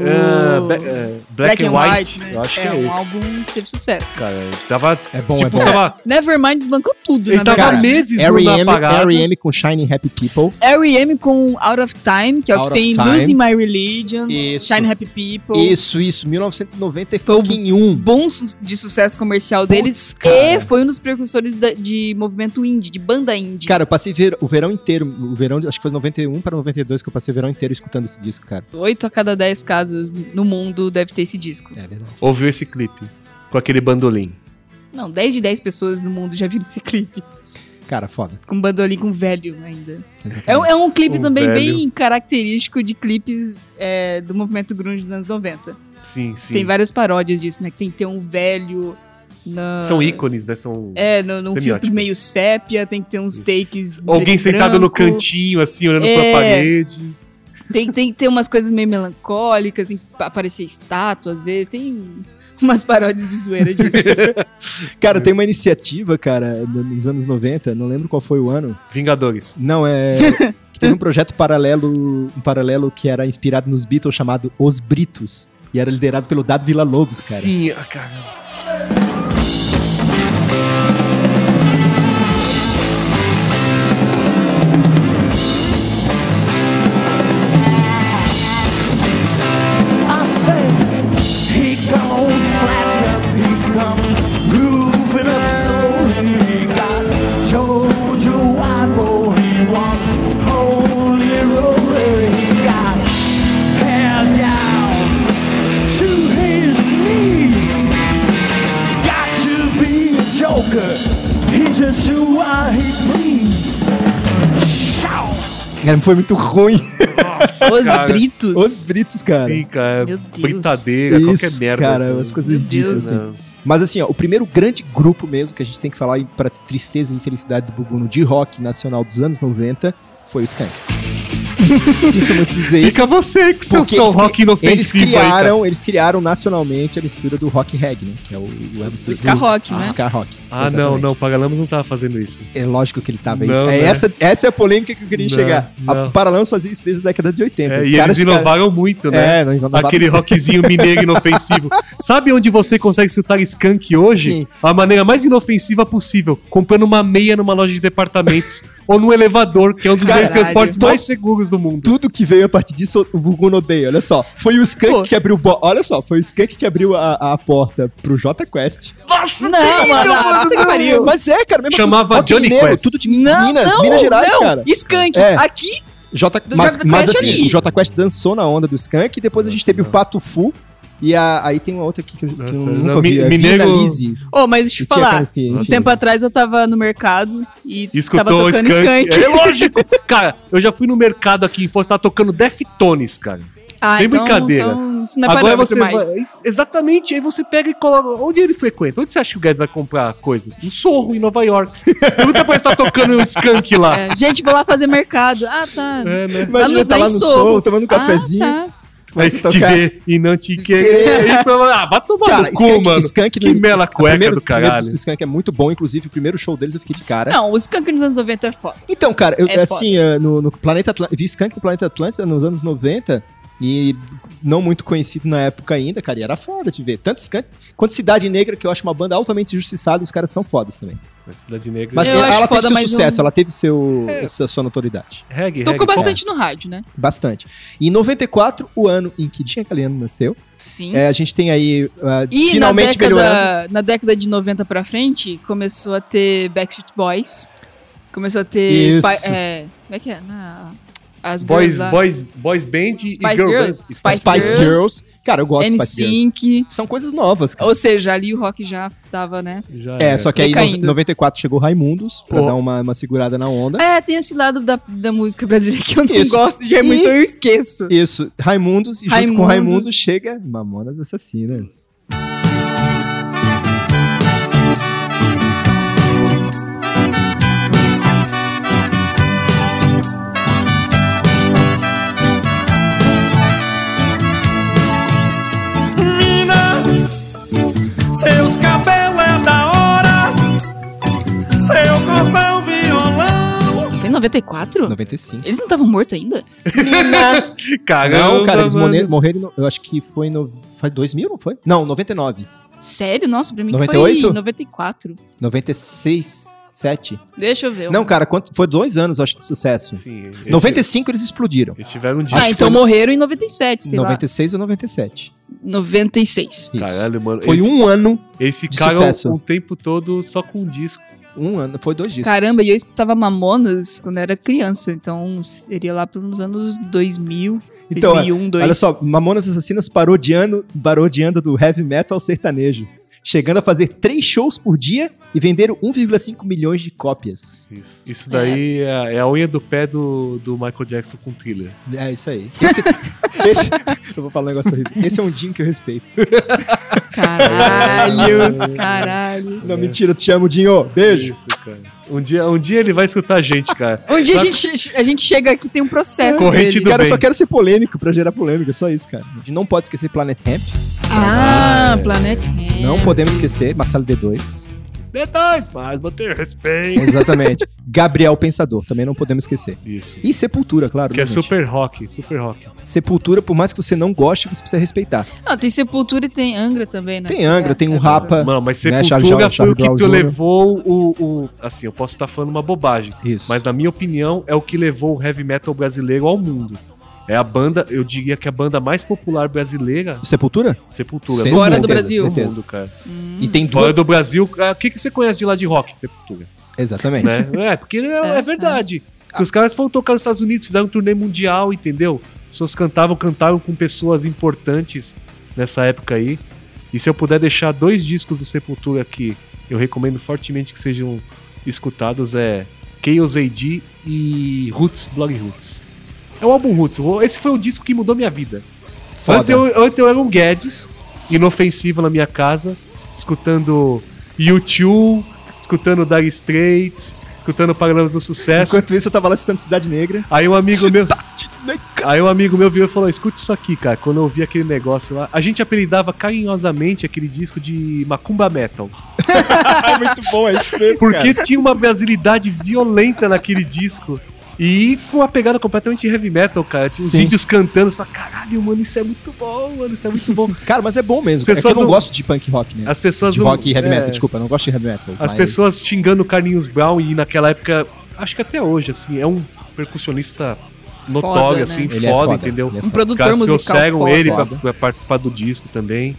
O Ba- é, Black, and White. né? Eu acho é que é um esse. álbum que teve sucesso. Cara, tava. É bom, é tipo, bom. tava. Nevermind desbancou tudo, Ele na tava verdade. meses R.E.M. R.E.M. com Shining Happy People. R.E.M. com Out of Time, que é o que tem. Losing My Religion, Isso. Shine Happy People. Isso, isso, 1990 e Foi o- fucking um. Bom su- de sucesso comercial deles. cara. E foi um dos precursores da- de movimento indie, de banda indie. Cara, eu passei ver- o verão inteiro, o verão, acho que foi 91 para 92 que eu passei o verão inteiro escutando esse disco, cara. Oito a cada dez casas no mundo deve ter esse disco. É verdade. Ouviu esse clipe. Com aquele bandolim. Não, 10 de 10 pessoas no mundo já viram esse clipe. Cara, foda. Com bandolim com velho ainda. É, um- é um clipe Um também velho. bem característico de clipes é, do movimento grunge dos anos 90. Sim, sim. Tem várias paródias disso, né? Que tem que ter um velho na... São ícones, né? São. É, no, num filtro meio sépia, tem que ter uns takes. Alguém sentado no branco. cantinho, assim, olhando É. pra parede. Tem, tem que ter umas coisas meio melancólicas, tem que aparecer estátua às vezes, tem umas paródias de zoeira disso. <laughs> Cara, tem uma iniciativa, cara, nos anos 90, não lembro qual foi o ano. Vingadores. Não, é. <laughs> que teve um projeto paralelo, um paralelo que era inspirado nos Beatles chamado Os Britos. E era liderado pelo Dado Villa Lobos, cara. Sim, ah, cara. Cara, foi muito ruim. Os Cara, Britos. Os Britos, cara. Sim, cara. Meu Deus. Britadeira, qualquer Isso, merda. cara, as coisas Meu ridículas. Deus. assim. Mas assim, ó, o primeiro grande grupo mesmo que a gente tem que falar para tristeza e infelicidade do Buguno de rock nacional dos anos 90 foi o Skank. <laughs> Sinto muito dizer isso. Fica você que seu, porque seu eles rock inofensivo Eles aí, criaram, eles criaram nacionalmente a mistura do rock reggae, né? Que é o, o, O ska rock, o né? ska rock. Ah, não, exatamente. não, Paralamas não tava fazendo isso. É lógico que ele tava Não, isso. É né? essa, essa é a polêmica que eu queria Não, chegar. não. A Paralamas fazia isso desde a década de 80. É, e eles inovaram muito, ficaram- né? É, não inovaram Aquele rockzinho mineiro inofensivo. <laughs> Sabe onde você consegue escutar skunk hoje? Sim. A maneira mais inofensiva possível. Comprando uma meia numa loja de departamentos. <laughs> ou no elevador, que é um dos Caralho. transportes mais seguros do mundo. Tudo que veio a partir disso, o Gugu odeia. Olha só. Foi o Skank Pô. que abriu. bo- Olha só, foi o Skank que abriu a, a porta pro J Quest. Nossa, Não, mano, ah, puta que pariu. Mas é, cara, mesmo Chamava Johnny mineiro, Quest. Tudo de Não, Minas, não, Minas Gerais, não. cara. Skunk. É. Aqui, J, mas, mas Quest assim, ali. o J Quest dançou na onda do Skank e depois a gente teve o Pato Fu. E a- aí tem uma outra aqui que eu, que eu nunca não, vi. É mineiro- Vina Lizzy. Ô, mas deixa eu E tinha falar. Um tempo atrás eu tava no mercado e, E escutou tava tocando skunk. skunk. É lógico. <laughs> cara, eu já fui no mercado aqui em Foz, tava tocando Deftones, cara. Ah, Sem então- brincadeira. Então, isso não é Agora você mais. vai. Exatamente, aí você pega e coloca. Onde ele frequenta? Onde você acha que o Guedes vai comprar coisas? No Sorro, em Nova York. <laughs> Pergunta pra ele se tá tocando um skunk lá. É, gente, vou lá fazer mercado. Ah, tá. É, né? Imagina no- tá lá lá em no Sorro. tomando um cafezinho. Ah, tá. Vai Você te tocar- ver e não te querer. querer. Ah, vai tomar Cara, no cu, Skank, mano. Skank Que no- mela cueca primeiro- do o primeiro caralho. do Skank é muito bom, inclusive o primeiro show deles eu fiquei de cara. Não, o skunk nos anos 90 é foda. Então, cara, eu, É assim, eh, no, no Planeta Atlântida, vi Skank no Planeta Atlântida nos anos 90 e não muito conhecido na época ainda, cara, e era foda de ver. Tanto Skank quanto Cidade Negra, que eu acho uma banda altamente injustiçada, os caras são fodas também. Cidade Negra. Mas Eu ela, ela teve seu mas sucesso, não- ela teve seu, É. sua, sua notoriedade. reggae, Tocou reggae, bastante no rádio, né? Bastante. E em 94, o ano em que Dinha Galeano nasceu, Sim. é, a gente tem aí ah, E finalmente na melhorando. década, na década de 90 pra frente, começou a ter Backstreet Boys. Começou a ter. Isso. Spy- é, como é que é? Na, as Boys, girls boys, boys Band e Spice Girl Girls. Band. Spice Spice Girls, Girls. Cara, eu gosto de Spice Girls. NSYNC. São coisas novas, cara. Ou seja, ali o rock já tava, né? Já É, só que aí em Decaindo. 94 chegou Raimundos, pra Pô. dar uma, uma segurada na onda. É, tem esse lado da, da música brasileira que eu não Isso. gosto de muito, E- eu esqueço. Isso, Raimundos, e junto com Raimundos. Raimundos chega Mamonas Assassinas. Mina, seus cabelos é da hora, seu corpo é um violão. Foi 94? 95. Eles não estavam mortos ainda? <laughs> Caramba, não, cara, eles morreram, morreram eu acho que foi no. Foi 2000, não foi? Não, 99. Sério? Nossa, pra mim 98? foi 94. 96, 7. Deixa eu ver. Não, cara, quanto, foi dois anos, acho, de sucesso. Sim, esse- 95 eles explodiram. Eles tiveram um disco. Ah, então foi- morreram em 97, sei 96 ou 97. lá. 96. Isso. Caralho, mano. Foi eles, um ano. Eles de ficaram sucesso. o tempo todo só com um disco. Um ano. Foi dois discos. Caramba, e eu escutava Mamonas quando era criança, então seria lá pelos anos 2000, Então, 2001, 2. Olha só, Mamonas Assassinas parodiando, parodiando do heavy metal ao sertanejo. Chegando a fazer três shows por dia e venderam 1,5 milhões de cópias. Isso, Isso daí é. é a unha do pé do, do Michael Jackson com thriller. É isso aí. Esse, <laughs> esse- eu vou falar um negócio horrível. Esse é um Jim que eu respeito. Caralho, <laughs> caralho. Não, mentira, te chamo Dinho. Beijo. Isso, cara. Um dia, um dia ele vai escutar a gente, cara. <laughs> Um dia a gente, a gente chega aqui e tem um processo Corrente dele. do Cara, eu bem. só quero ser polêmico pra gerar polêmica, só isso, cara. A gente não pode esquecer Planet Hemp. Ah, Ah, é. Planet Ramp. Não podemos esquecer Marcelo D2. Verdade, mas manter respeito. Exatamente. Gabriel Pensador, também não podemos esquecer. Isso. E Sepultura, claro. Que é né, gente? super rock, super rock. Sepultura, por mais que você não goste, você precisa respeitar. Ah, tem Sepultura e tem Angra também, né? Tem Angra, É, tem um é Rapa. Mano, mas Né, Sepultura Charlie Brown- foi o que levou o, o. Assim, eu posso estar falando uma bobagem. Isso. Mas na minha opinião, é o que levou o heavy metal brasileiro ao mundo. É a banda, eu diria que a banda mais popular brasileira, Sepultura? Sepultura. Sem Fora mundo, do Brasil. certeza. mundo, cara. Hum. E tem Fora duas... do Brasil, ah, o que, que você conhece de lá de rock, Sepultura? Exatamente. né? É, porque é, é verdade. Porque os caras foram tocar nos Estados Unidos, fizeram um turnê mundial, entendeu? As pessoas cantavam, cantaram com pessoas importantes nessa época aí. E se eu puder deixar dois discos do Sepultura que eu recomendo fortemente que sejam escutados, é Chaos AD e Roots, Blog Roots. É o álbum Roots. Esse foi o disco que mudou minha vida. Foda. Antes eu, antes eu era um Guedes, inofensivo na minha casa, escutando U2, escutando Dire Straits, escutando Paralamas do Sucesso. Enquanto isso, eu tava lá assistindo Cidade Negra. Aí um amigo meu. Negra. Aí um amigo meu virou e falou: escuta isso aqui, cara. Quando eu ouvi aquele negócio lá. A gente apelidava carinhosamente aquele disco de Macumba Metal. <laughs> muito bom, é isso mesmo, Porque cara. tinha uma brasilidade violenta naquele disco. E com uma pegada completamente heavy metal, cara. Tinha os Sim. índios cantando. Você fala, caralho, mano, isso é muito bom, mano, isso é muito bom. <laughs> Cara, mas é bom mesmo. As É que eu pessoas não não- gosto de punk rock, né? As pessoas. De não- rock e heavy é, metal, desculpa, eu não gosto de heavy metal. As mas- pessoas xingando o Carlinhos Brown e naquela época, acho que até hoje, assim, é um percussionista notório, Foda, né? assim, foda, é foda, entendeu? é Um foda. Os produtor caras musical trouxeram foda. ele pra, Foda. pra participar do disco também.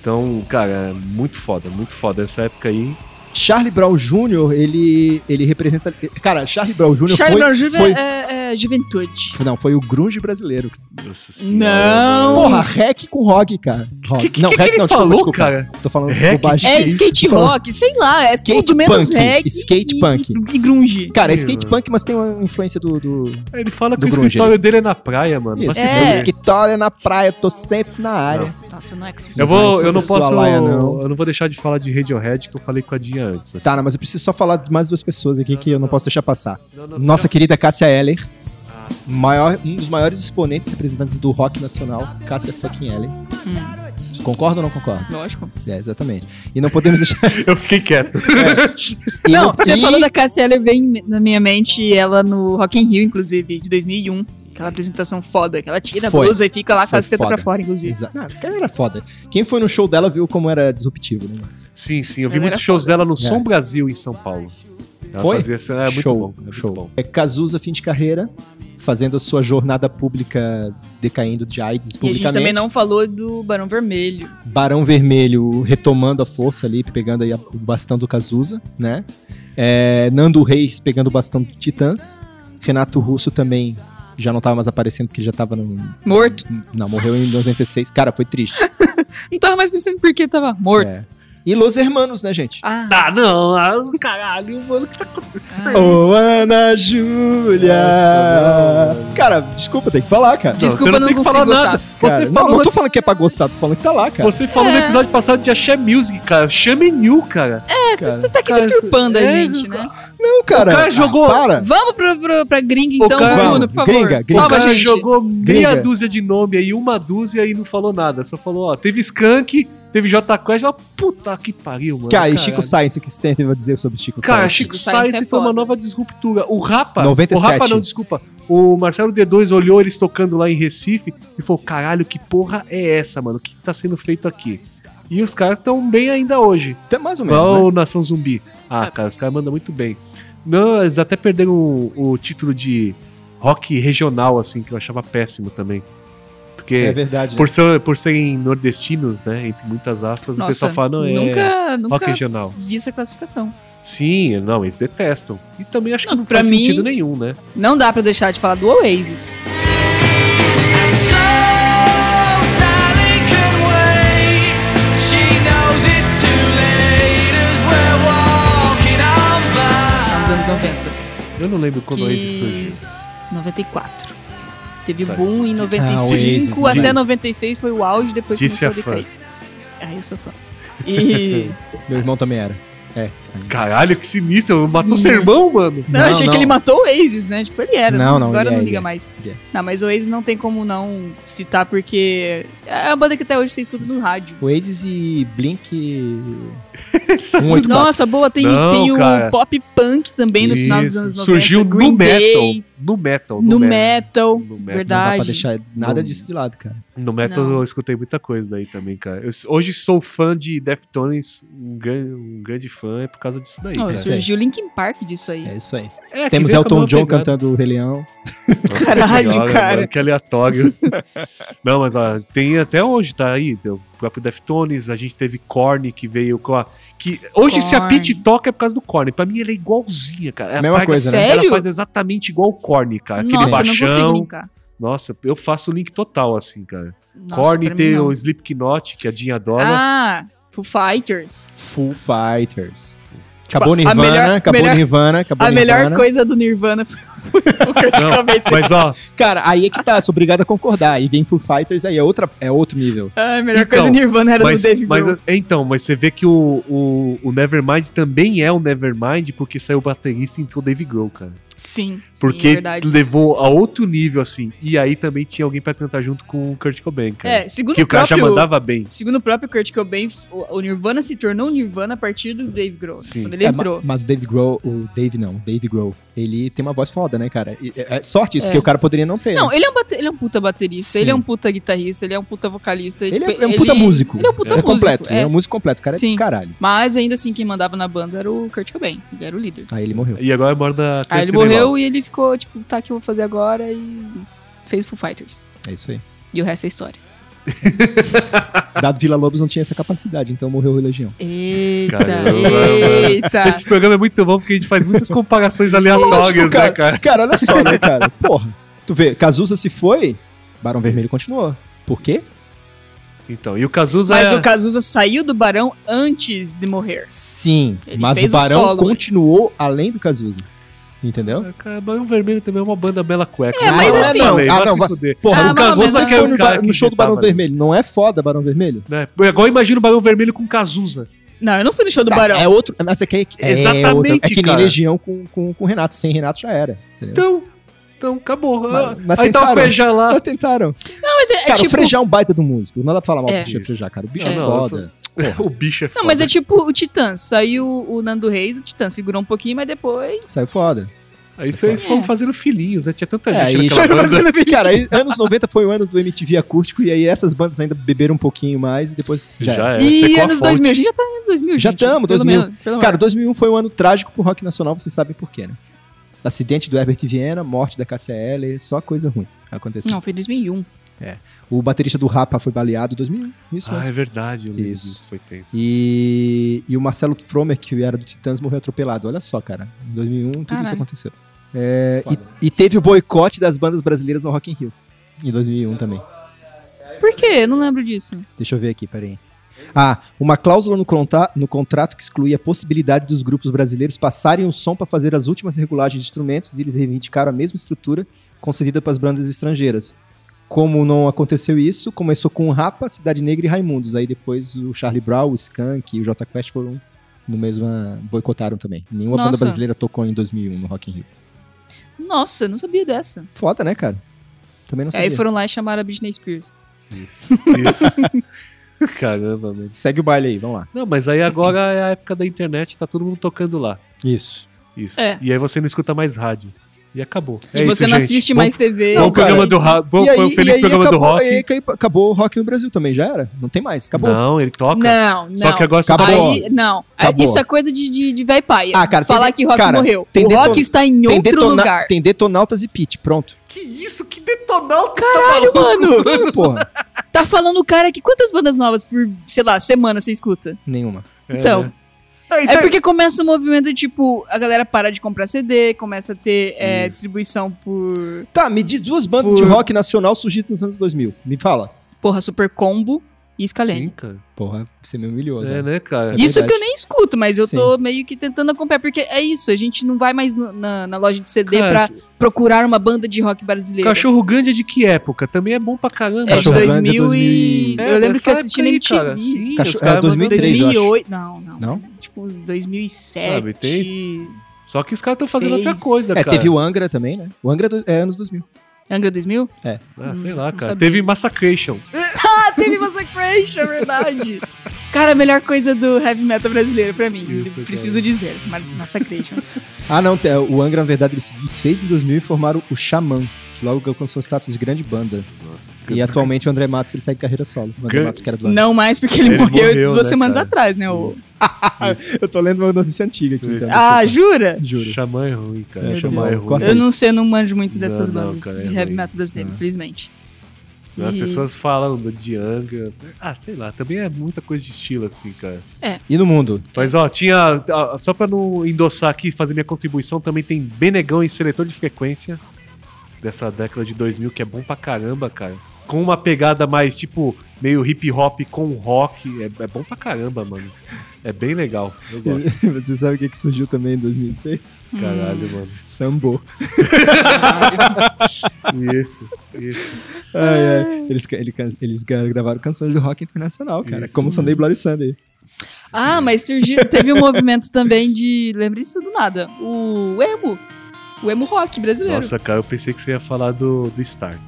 Então, cara, é muito foda, muito foda essa época aí. Charlie Brown Jr., ele, ele representa... Cara, Charlie Brown Jr. Charlie foi... Brown Jr. foi... é, é juventude. Não, foi o grunge brasileiro. Nossa Não. Porra, rec com rock, cara. Rock. Que, que, não, que, rec que ele não, desculpa, falou, desculpa. cara? Tô falando Rec? bobagem. É que skate rock, sei lá, é Skate tudo menos punk, reggae skate e, punk. E, e grunge. Cara, é skate punk, mas tem uma influência do... do... Ele fala que Do o grunge, escritório ele. dele é na praia, mano. Isso, É. fuder. escritório na praia, eu tô sempre na área. Nossa, não é com esses Eu, Não vou, eu não posso. laia, não. Eu não vou deixar de falar de Radiohead que eu falei com a Dinha antes. Tá, não, mas eu preciso só falar de mais duas pessoas aqui que eu não posso deixar passar. Não, não, Nossa querida Cássia Eller, Ah, maior, um dos maiores exponentes e representantes do rock nacional, Cássia fucking Eller. Concorda ou não concorda? Lógico. É, exatamente. E não podemos deixar. <laughs> Eu fiquei quieto. <laughs> e não, não- você e- falou da Cassia Eller, vem na minha mente ela no Rock in Rio, inclusive, de 2001. Aquela apresentação foda, que ela tira Foi. a blusa e fica lá tetas foda. pra fora, inclusive. Exato. Ah, cara, era foda. Quem foi no show dela viu como era disruptivo, né? Sim, sim. Eu vi Ela muitos shows foda. dela no É. Som Brasil em São Paulo. Ela Foi? Fazia, essa- é muito show, bom. É muito show. bom. É Cazuza, fim de carreira, fazendo a sua jornada pública decaindo de AIDS E a gente publicamente. também não falou do Barão Vermelho. Barão Vermelho retomando a força ali, pegando aí a- o bastão do Cazuza, né? É, Nando Reis pegando o bastão do Titãs. Renato Russo também já não tava mais aparecendo porque já tava no. Morto. Não, morreu em 96. Cara, foi triste. <laughs> Não tava mais pensando porque tava morto. É. E Los Hermanos, né, gente? Ah, Ah, não. Ah, caralho, mano. O que tá acontecendo? Ô, Ana Júlia! Cara, desculpa, tem que falar, cara. Desculpa, você não não tem que falar gostar. nada. Cara, Você não, falou, não tô falando que é pra gostar, tô falando que tá lá, cara. você falou no É. episódio passado de Axé Music, cara. Chame New, cara. é, você tá aqui deturpando a é, gente, né? Não, cara. O cara jogou- Para. Vamos pra, pra, pra gringa, O então, cara- Bruno, por favor. Gringa, gringa. O Salva a cara gente. jogou meia Gringa. dúzia de nome aí, uma dúzia e não falou nada. Só falou, ó, teve Skunk, teve J Quest, ó, puta que pariu, mano. Cara, e caralho. Chico Science, o que você tem a dizer sobre Chico Cara, Science? Chico Chico Science Science é foi uma foda. nova disruptura. O Rapa, 97. o Rapa não, desculpa. O Marcelo D2 olhou eles tocando lá em Recife e falou: caralho, que porra é essa, mano? O que, que tá sendo feito aqui? E os caras estão bem ainda hoje. Até mais ou menos, Igual né? Nação Zumbi. Ah, cara, os caras mandam muito bem. Não, eles até perderam o, o título de rock regional, assim, que eu achava péssimo também. Porque É verdade, né? por, ser, por serem nordestinos, né, entre muitas aspas, o Nossa, pessoal fala, não, é nunca, rock regional. vi essa classificação. Sim, não, eles detestam. E também acho que Não, não pra faz mim- sentido nenhum, né? Não dá pra deixar de falar do Oasis. So Sally can wait. She knows it's too late as we're walking on by. Nos anos 90. Eu não lembro quando que... esse surgiu. 94. Teve Tá. boom em Ah, 95 Oasis, né? até 96 foi o auge, depois Disse começou a decair. Ah, eu sou fã. E. <laughs> Meu irmão também era. É. Caralho, que sinistro. Matou seu irmão, mano. Não, Não, eu achei não. que ele matou o Oasis, né? Tipo, ele era. Não, não, Agora é, não ele liga é. mais. Ele é. Não, mas o Oasis não tem como não citar, porque é a banda que até hoje você escuta no rádio. Oasis e Blink. <laughs> Ele 184. Nossa, boa, tem, Não, tem o pop punk também no final dos Isso. anos 90. Surgiu Green no metal. Day, No metal. no metal. No metal. Não dá Verdade. pra deixar nada Não. disso de lado, cara. No metal Não. eu escutei muita coisa daí também, cara. Eu, hoje sou fã de Deftones, um grande, um grande fã é por causa disso daí, Oh, cara. surgiu Linkin Park disso aí. É isso aí. É, Temos a Elton mesma John pegada. cantando o Rei Leão. Nossa Caralho, cara. mano, que aleatório. <laughs> Não, mas ó, tem até hoje, tá aí. tem O próprio Deftones, a gente teve Korn que veio com a. Que, hoje, se a Korn. Pete toca é por causa do Korn. Pra mim, ela é igualzinha, cara. Mesma Ela coisa, né? Ela Sério? faz exatamente igual o Korn, cara. Aquele Nossa, eu não consigo baixão. linkar. Nossa, eu faço o link total, assim, cara. Nossa, Korn tem o Slipknot, que a Dinha adora. Ah, Foo Fighters. Full Fighters. Acabou a Nirvana, melhor- acabou melhor- Nirvana, acabou a Nirvana. melhor coisa do Nirvana foi <laughs> Não, mas ó, Cara, aí é que tá, sou obrigado a concordar. Aí vem Full Fighters, aí é, outra, é outro nível. Ah, a melhor Então, coisa do Nirvana era mas, do Dave mas, Grohl. é, então, mas você vê que o, o, o Nevermind também é o Nevermind porque saiu o baterista e entrou o Dave Grohl, cara. Sim, sim, Porque é verdade. levou a outro nível, assim. E aí também tinha alguém pra cantar junto com o Kurt Cobain, cara. É, segundo que o o cara já próprio... mandava bem. Segundo o próprio Kurt Cobain, o o Nirvana se tornou Nirvana a partir do Dave Grohl, né? Sim. quando ele É, entrou. ma- mas o Dave Grohl, o Dave não, Dave Grohl, ele tem uma voz foda, né, cara? E- É, é sorte isso, É. porque o cara poderia não ter. Não, né? ele é, um bate- ele é um puta baterista, Sim. ele é um puta guitarrista, ele é um puta vocalista. Ele tipo, é, é um puta músico. Ele é um puta Ele é músico. completo, é. ele é um músico completo, o cara é Sim. do caralho. Mas ainda assim, quem mandava na banda era o Kurt Cobain, ele era o líder. Aí ele morreu. E agora borda Aí ele morreu e ele ficou, tipo, tá, o que eu vou fazer agora? E fez Foo Fighters. É isso aí. E o resto é história. <laughs> Dado Vila Lobos não tinha essa capacidade, então morreu o Legião. Eita, eita. Esse programa é muito bom porque a gente faz muitas comparações aleatórias, Lógico, né, cara? Cara, olha só, né, <laughs> cara? Porra. Tu vê, Cazuza se foi, Barão Vermelho continuou. Por quê? Então, e o Cazuza Mas é... o Cazuza saiu do Barão antes de morrer. Sim, Ele mas o o Barão solo continuou além do Cazuza. Entendeu? Cara, Barão Vermelho também é uma banda bela cueca. É, mas Vai assim- se não, ah, vai não, vai-. Porra, Ah, o Cazuza não, foi mas- no, cara que no show do Barão Vermelho. Não é foda Barão Vermelho? Né? É igual imagina o Barão Vermelho com Cazuza. Não, eu não fui no show do Tá, Barão. É outro. Mas é, que, é, Exatamente, outra- é que nem cara. Legião com, com, com Renato. Sem Renato já era. Entendeu? Então, então acabou. Mas- mas Aí tá o tentaram. Frejá lá. Mas tentaram. Não, mas é, é cara, tipo... o Frejá é um baita do músico. Não dá pra falar mal É. do bicho Frejá, cara. O bicho É. é, Não, foda. <laughs> O bicho é foda. Não, mas é tipo o Titãs. Saiu o Nando Reis, o Titãs segurou um pouquinho, mas depois... Saiu foda. Aí eles foram É. fazendo filhinhos, né? Tinha tanta É, gente naquela banda. <laughs> Cara, aí, anos 90 foi o ano do MTV acústico. E aí essas bandas ainda beberam um pouquinho mais. E depois já, Já era. é, e anos fonte. 2000, a gente já tá em anos 2000, Já Pelo 2000. menos, pelo Cara, menos. 2001 foi um ano trágico pro rock nacional. Vocês sabem por quê, né? Acidente do Herbert Viena, morte da KCL. Só coisa ruim aconteceu. Não, foi 2001. O baterista do Rapa foi baleado em 2001. Isso Ah, mesmo. é verdade, eu lembro Isso. foi tenso. E, e o Marcelo Fromer, que era do Titãs, morreu atropelado. Olha só, cara. Em 2001, tudo isso aconteceu. É, e, e teve o boicote das bandas brasileiras no Rock in Rio. Em 2001 também. Por quê? Eu não lembro disso. Deixa eu ver aqui, peraí. Ah, uma cláusula no, conta- no contrato que excluía a possibilidade dos grupos brasileiros passarem o som para fazer as últimas regulagens de instrumentos e eles reivindicaram a mesma estrutura concedida para as bandas estrangeiras. Como não aconteceu isso, começou com o Rapa, Cidade Negra e Raimundos. Aí depois o Charlie Brown, o Skank e o J Quest foram no mesmo. boicotaram também. Nenhuma banda Nossa. brasileira tocou em 2001 no Rock in Rio. Nossa, eu não sabia dessa. Foda, né, cara? Também não sabia. Aí foram lá e chamaram a Britney Spears. Isso, isso. <laughs> Caramba, mano. Segue o baile aí, vamos lá. Não, mas aí agora é a época da internet, tá todo mundo tocando lá. Isso. Isso. É. E aí você não escuta mais rádio. E acabou. E É você isso, não gente. assiste Bom- mais TV. Não, cara. programa do ra- bom, foi um feliz programa acabou, do rock. aí acabou o rock no Brasil também, já era? Não tem mais, acabou. Não, ele toca. Não, não. Só que agora você Acabou. tá Aí, não, Acabou. isso é coisa de, de, de paia. Ah, cara, tem Falar de- que rock cara, morreu. tem o rock deton- está em Tem, outro detona- lugar. tem detonautas e pitch, pronto. Que isso? Que detonauta Caralho, mano! Mano, porra. Tá falando o cara que quantas bandas novas por, sei lá, semana você escuta? Nenhuma. Então. Né? É porque começa o movimento de, tipo, a galera para de comprar CD, começa a ter é, distribuição por, Tá, me diz duas bandas Por- de rock nacional surgidas nos anos 2000. Me fala. porra, Super Combo e Scalene. Sim, cara. Porra, você me humilhou, É, né? né, cara? É Isso verdade. que eu nem escuto, mas eu Sim. tô meio que tentando acompanhar, porque é isso, a gente não vai mais no- na, na loja de CD Cara, pra esse- procurar uma banda de rock brasileira. Cachorro Grande é de que época? Também é bom pra caramba. é de Cachorro Grande é 2000 e... 2000. eu lembro dessa que eu assisti na MTV. cara. Sim, Cachorro- é, 2003, mandam- eu acho. 2008, não, não. Não? Tipo, 2007. Sabe, tem- Só que os caras estão fazendo outra coisa, É, cara. teve o Angra também, né? O Angra é do- é anos 2000. Angra 2000? Ah, sei Hum, lá, não cara. Teve Massacration. <laughs> Ah, teve Massacration, é verdade. Cara, a melhor coisa do heavy metal brasileiro pra mim. Isso, cara. preciso dizer. Ma- Massacration. <laughs> Ah, não, te- o Angra, na verdade, ele se desfez em 2000 e formaram o Xamã, que logo alcançou o status de grande banda. Nossa. E atualmente o André Matos ele segue carreira solo. O André Gran- Matos que era do Angra. Não mais porque ele, Ele morreu, morreu, duas né, semanas cara? atrás, né? O... <laughs> Eu tô lendo uma notícia antiga aqui. Então, Ah, jura? juro. Xamã é ruim, cara. Meu Xamã é ruim. Eu não sei, eu não manjo muito dessas Não, não, bandas cara, é de heavy metal brasileiro, Ah. Infelizmente. As E- pessoas falam de Angra. Ah, sei lá. Também é muita coisa de estilo, assim, cara. E no mundo? Mas, ó, tinha. Só pra não endossar aqui e fazer minha contribuição, também tem Benegão em seletor de frequência. Dessa década de 2000, que é bom pra caramba, cara. Com uma pegada mais, tipo, meio hip hop com rock. É, é bom pra caramba, mano. É bem legal. Eu gosto. <laughs> Você sabe o que, que surgiu também em 2006? Hum. Caralho, mano. Sambo. <laughs> Isso, isso. Ai, ai. Eles, ele- eles gravaram canções do rock internacional, cara. Isso. Como Sunday Bloody Sunday. Ah, mas surgiu, teve um movimento também de. Lembra isso do nada? O emo. O emo rock brasileiro. Nossa, cara, eu pensei que você ia falar do, do Start.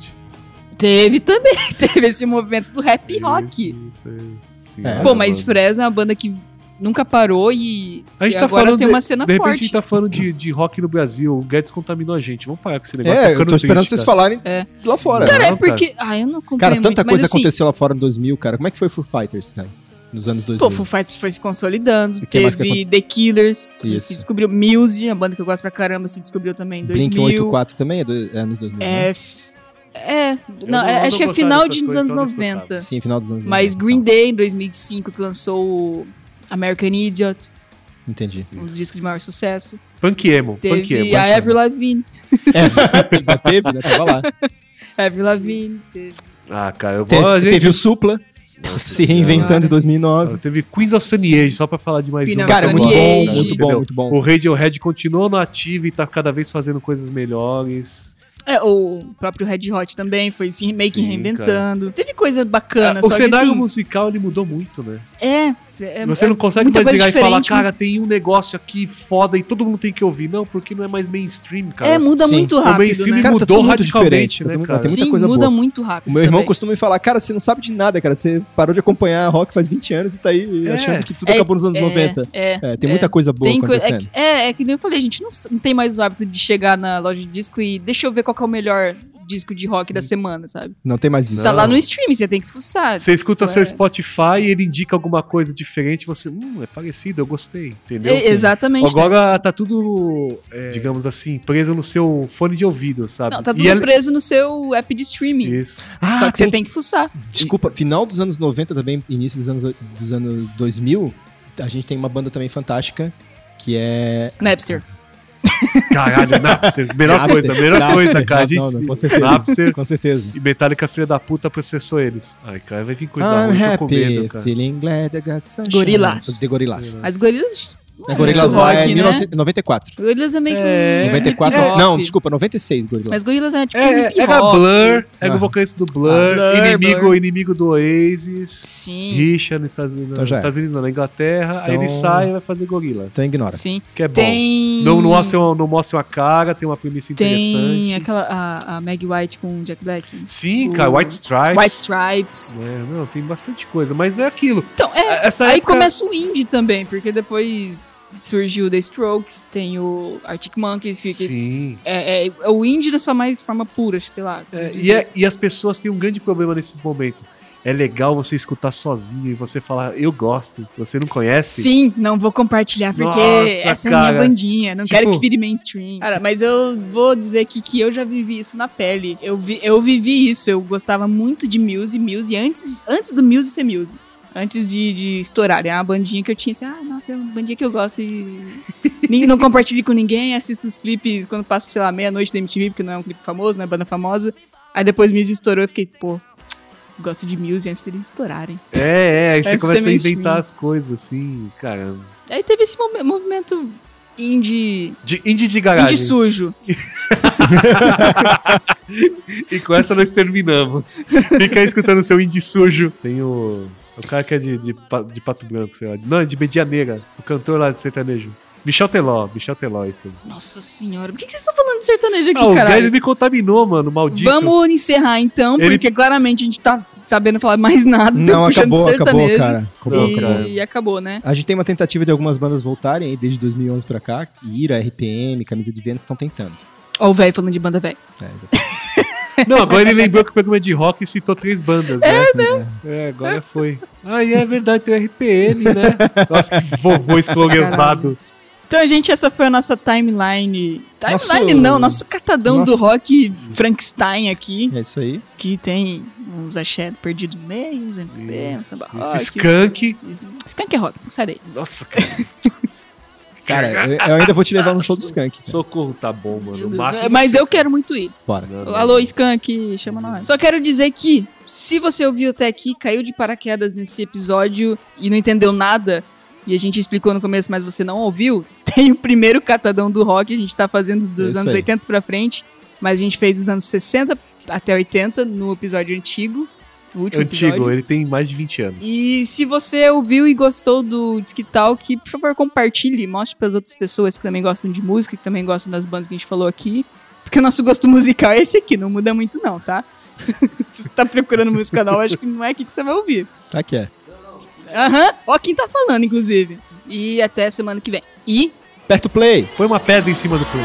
Teve também. <laughs> Teve esse movimento do rap rock. Isso, isso, sim, É. Pô, mas. Fresno é uma banda que nunca parou e, A gente e tá agora falando tem de- uma cena De repente a gente tá falando de, de rock no Brasil. O Guedes contaminou a gente. Vamos parar com esse negócio. É, tá eu tô esperando triste, vocês cara. falarem É. lá fora. Cara, Não, é porque. Ah, eu não acompanho Cara, tanta muito, coisa mas, assim, aconteceu lá fora em 2000, cara. Como é que foi Foo Fighters, cara? Nos anos 2000. Pô, Foo Fighters foi se consolidando. Que que Teve? The Killers, que Isso. se descobriu. Muse, a banda que eu gosto pra caramba, se descobriu também em 2000. Blink 184 também é, do, é anos 2000. né? É. f- É. Não, não- é- acho que é final de coisas, anos então eu não 90. Sim, final dos anos Mas 90. Green Day, em 2005, que lançou o American Idiot, Entendi. um dos discos de maior sucesso. Punk emo. Teve punk emo. a Avril Lavigne. É, mas teve, né? Tava lá. <laughs> Avril Lavigne, teve. Ah, cara, eu vou. Teve, a gente- teve o Supla se reinventando em 2009. Teve Queens of Sunny Age, só pra falar de mais Queen um. Cara, Sunny muito bom, muito bom, Entendeu? muito bom. O Radiohead continuou no ativo e tá cada vez fazendo coisas melhores. É, o próprio Red Hot também foi se meio que Sim, reinventando. Teve coisa bacana, só o cenário que assim, musical ele mudou muito, né? é, é, Você é não consegue muita mais chegar e falar, cara, tem um negócio aqui foda e todo mundo tem que ouvir. Não, porque não é mais mainstream, cara. É, muda Sim. muito o rápido, mainstream né? Cara, tá mudou muito radicalmente, diferente, tá né, tudo- cara? tem muita Sim, coisa muda boa. muito rápido. O meu irmão também. costuma me falar, cara, você não sabe de nada, cara. Você parou de acompanhar rock faz 20 anos e tá aí É. achando que tudo É, acabou nos anos é, 90. É, É, tem é. muita coisa boa Tem é, acontecendo. que- é, é que nem eu falei, a gente não, não tem mais o hábito de chegar na loja de disco e deixa eu ver qual que é o melhor disco de rock da semana, sabe? Não tem mais isso. Tá Não. lá no streaming, você tem que fuçar. Você escuta É. seu Spotify e ele indica alguma coisa diferente, você, hum, é parecido, eu gostei, entendeu? É, exatamente. né? Agora tá tudo, é, digamos assim, preso no seu fone de ouvido, sabe? Não, tá E tudo ele- preso no seu app de streaming. Isso. Ah, Só que você tem que fuçar. Desculpa, final dos anos 90 também, início dos anos, dos anos 2000, a gente tem uma banda também fantástica, que é... Napster. Caralho, Napster, melhor Napster, coisa, melhor Napster. coisa, cara. Gente, Não, não, com certeza. Napster Com certeza. e Metallica, filha da puta, processou eles. Ai, cara, vai vir coisa I'm happy, medo, cara. feeling glad I got sunshine. Gorilas. De Gorilas. As gorilas Não é Gorillaz muito lá é né? 1994. Gorillaz é meio que É. um 94? hip hop. Não, desculpa, 96 Gorillaz. Mas Gorillaz é tipo É, hip era. Blur, era Ah. o vocalista do Blur, Ah, Blur, inimigo, Blur. inimigo do Oasis, Sim, Richa nos Estados Unidos, Então já é. nos Estados Unidos na Inglaterra, aí ele Então- sai e vai fazer Gorillaz. Então ignora. sim. Que é bom. Tem... Não, não, mostra uma, não mostra uma cara, tem uma premissa Tem interessante. aquela, a, a Meg White com o Jack Black. Sim, cara, o- White Stripes. White Stripes. É, não, tem bastante coisa, mas é aquilo. Então, é, Essa aí época- começa o indie também, porque depois surgiu The Strokes, tem o Arctic Monkeys, que, que Sim. é, é- é o indie na sua mais forma pura, sei lá. É, e, é- e as pessoas têm um grande problema nesse momento. É legal você escutar sozinho e você falar, eu gosto. Você não conhece? Sim, não vou compartilhar porque Nossa, essa é a minha cara. bandinha, não Tipo- quero que vire mainstream. Cara, mas eu vou dizer aqui que eu já vivi isso na pele. Eu, vi, eu vivi isso, eu gostava muito de Muse, Muse antes, antes do Muse ser Muse. Antes de, de estourar. É uma bandinha que eu tinha assim, ah, nossa, é uma bandinha que eu gosto e. Não compartilho com ninguém, assisto os clipes quando passa, sei lá, meia-noite da MTV, porque não é um clipe famoso, não é banda famosa. Aí depois Muse estourou eu fiquei, pô, gosto de Muse antes deles estourarem. É, é, aí você começa a inventar as coisas assim, caramba. Aí teve esse movi- movimento indie. De, indie de garagem. Indie sujo. <laughs> E com essa nós terminamos. Fica aí escutando o seu indie sujo. Tem o. O cara que é de, de, de Pato Branco, sei lá. Não, é de Medianeira. O cantor lá de sertanejo. Michel Teló, Michel Teló, isso aí. Nossa senhora, por que que vocês estão falando de sertanejo aqui, Ah, o caralho? velho me contaminou, mano, maldito. Vamos encerrar então, Ele- porque claramente a gente tá sabendo falar mais nada. Não, acabou, acabou, cara. Acabou, e... acabou. acabou, né? A gente tem uma tentativa de algumas bandas voltarem aí desde 2011 pra cá. Ira, RPM, Camisa de Vênus estão tentando. Ó o velho falando de banda velho. É, exatamente. <laughs> Não, agora ele lembrou que o programa é de rock e citou três bandas, né? É, agora foi. Ah, e é verdade, tem o RPM, né? Nossa, que vovô escroguesado. Então, gente, essa foi a nossa timeline. Timeline Nosso- não, nosso catadão do nosso- rock Frankenstein aqui. É isso aí. Que tem uns axé perdidos no meio, uns MP, uns samba rock. Esse skunk. Skunk é rock, não sai daí. Nossa, cara. Cara, eu, ainda vou te levar no show do Skank. cara. Socorro, tá bom, mano. Mata É, Mas você. eu quero muito ir. Bora. Não, não, Alô, não. Skank, chama nós. Só quero dizer que, se você ouviu até aqui, caiu de paraquedas nesse episódio e não entendeu nada, e a gente explicou no começo, mas você não ouviu, <laughs> tem o primeiro catadão do rock, a gente tá fazendo dos isso anos aí. 80 pra frente, mas a gente fez dos anos 60 até 80 no episódio antigo, o último Antigo, episódio. ele tem mais de 20 anos. E se você ouviu e gostou do Disque Talk, por favor, compartilhe, mostre para as outras pessoas que também gostam de música, que também gostam das bandas que a gente falou aqui. Porque o nosso gosto musical é esse aqui, não muda muito não, tá? <laughs> se você tá procurando música nova, acho que não é aqui que você vai ouvir. Tá que é. Aham, ó quem tá falando, inclusive. E até semana que vem. E Aperta o play. Põe uma pedra em cima do play.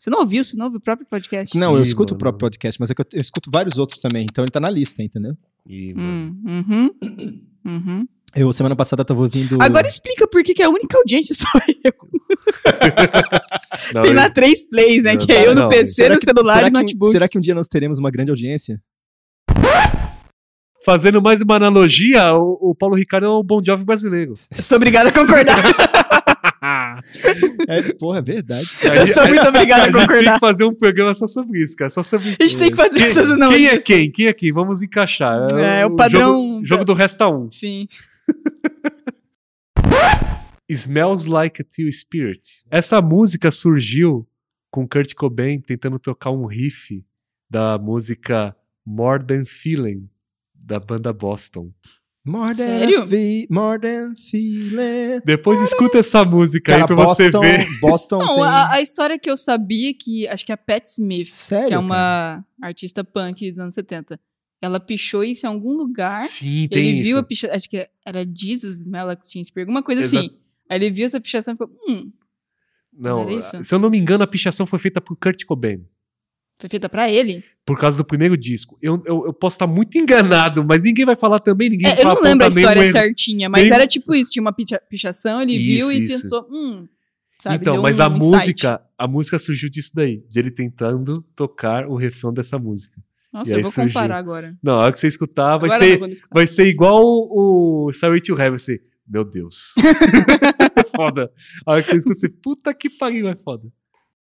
você não ouviu, você não ouviu o próprio podcast? Não, eu Ih, escuto o próprio podcast, mas é que eu, eu escuto vários outros também. Então ele tá na lista, entendeu? Ih. Hum, uhum, uhum. Eu, semana passada, tava ouvindo. Agora explica por que, que a única audiência sou eu. <laughs> Não, Tem lá três plays, né? Não, que é eu no não. PC, Será no que- celular será e no que, notebook. será que um dia nós teremos uma grande audiência? Fazendo mais uma analogia, o, o Paulo Ricardo é o Bon Jovi brasileiro. Eu sou obrigada a concordar. <laughs> É, porra, é verdade. Eu sou muito obrigada a a gente tem concordar. que fazer um programa só sobre isso, cara. Só sobre A gente tem que fazer quem, essas quem analogias. é quem? Quem é quem? Vamos encaixar. É, o padrão Jogo, jogo do Resta 1. Sim. <laughs> Smells Like a Teen Spirit. Essa música surgiu com Kurt Cobain tentando tocar um riff da música More Than Feeling, da banda Boston. More than, Sério? more than feeling. Depois escuta essa música Cara, aí pra você Boston, ver. Boston Não, tem... a, a história que eu sabia é que acho que a Pat Smith, Sério, que é cara? uma artista punk dos anos 70, ela pichou isso em algum lugar. Sim, tem Ele viu a isso. pichação, acho que era Jesus Smell Spirit, alguma coisa Exato. assim. Aí ele viu essa pichação e ficou, hum, Não, Era isso? se eu não me engano, a pichação foi feita por Kurt Cobain. Foi feita pra ele. Por causa do primeiro disco. Eu, eu, eu posso estar muito enganado, mas ninguém vai falar também. Ninguém É, eu não lembro a história certinha, mas nenhum- era tipo isso, tinha uma picha- pichação, ele viu Isso, e isso. pensou, hum, sabe? Então, mas um a insight. música, a música surgiu disso daí, de ele tentando tocar o refrão dessa música. Nossa, eu vou surgiu. comparar agora. Não, a hora que você escutar, vai agora ser, não, escutar. vai ser igual o, o Starry to Heaven, ser, meu Deus. <laughs> <laughs> é foda. A hora que você escuta, você, puta que pariu, é foda.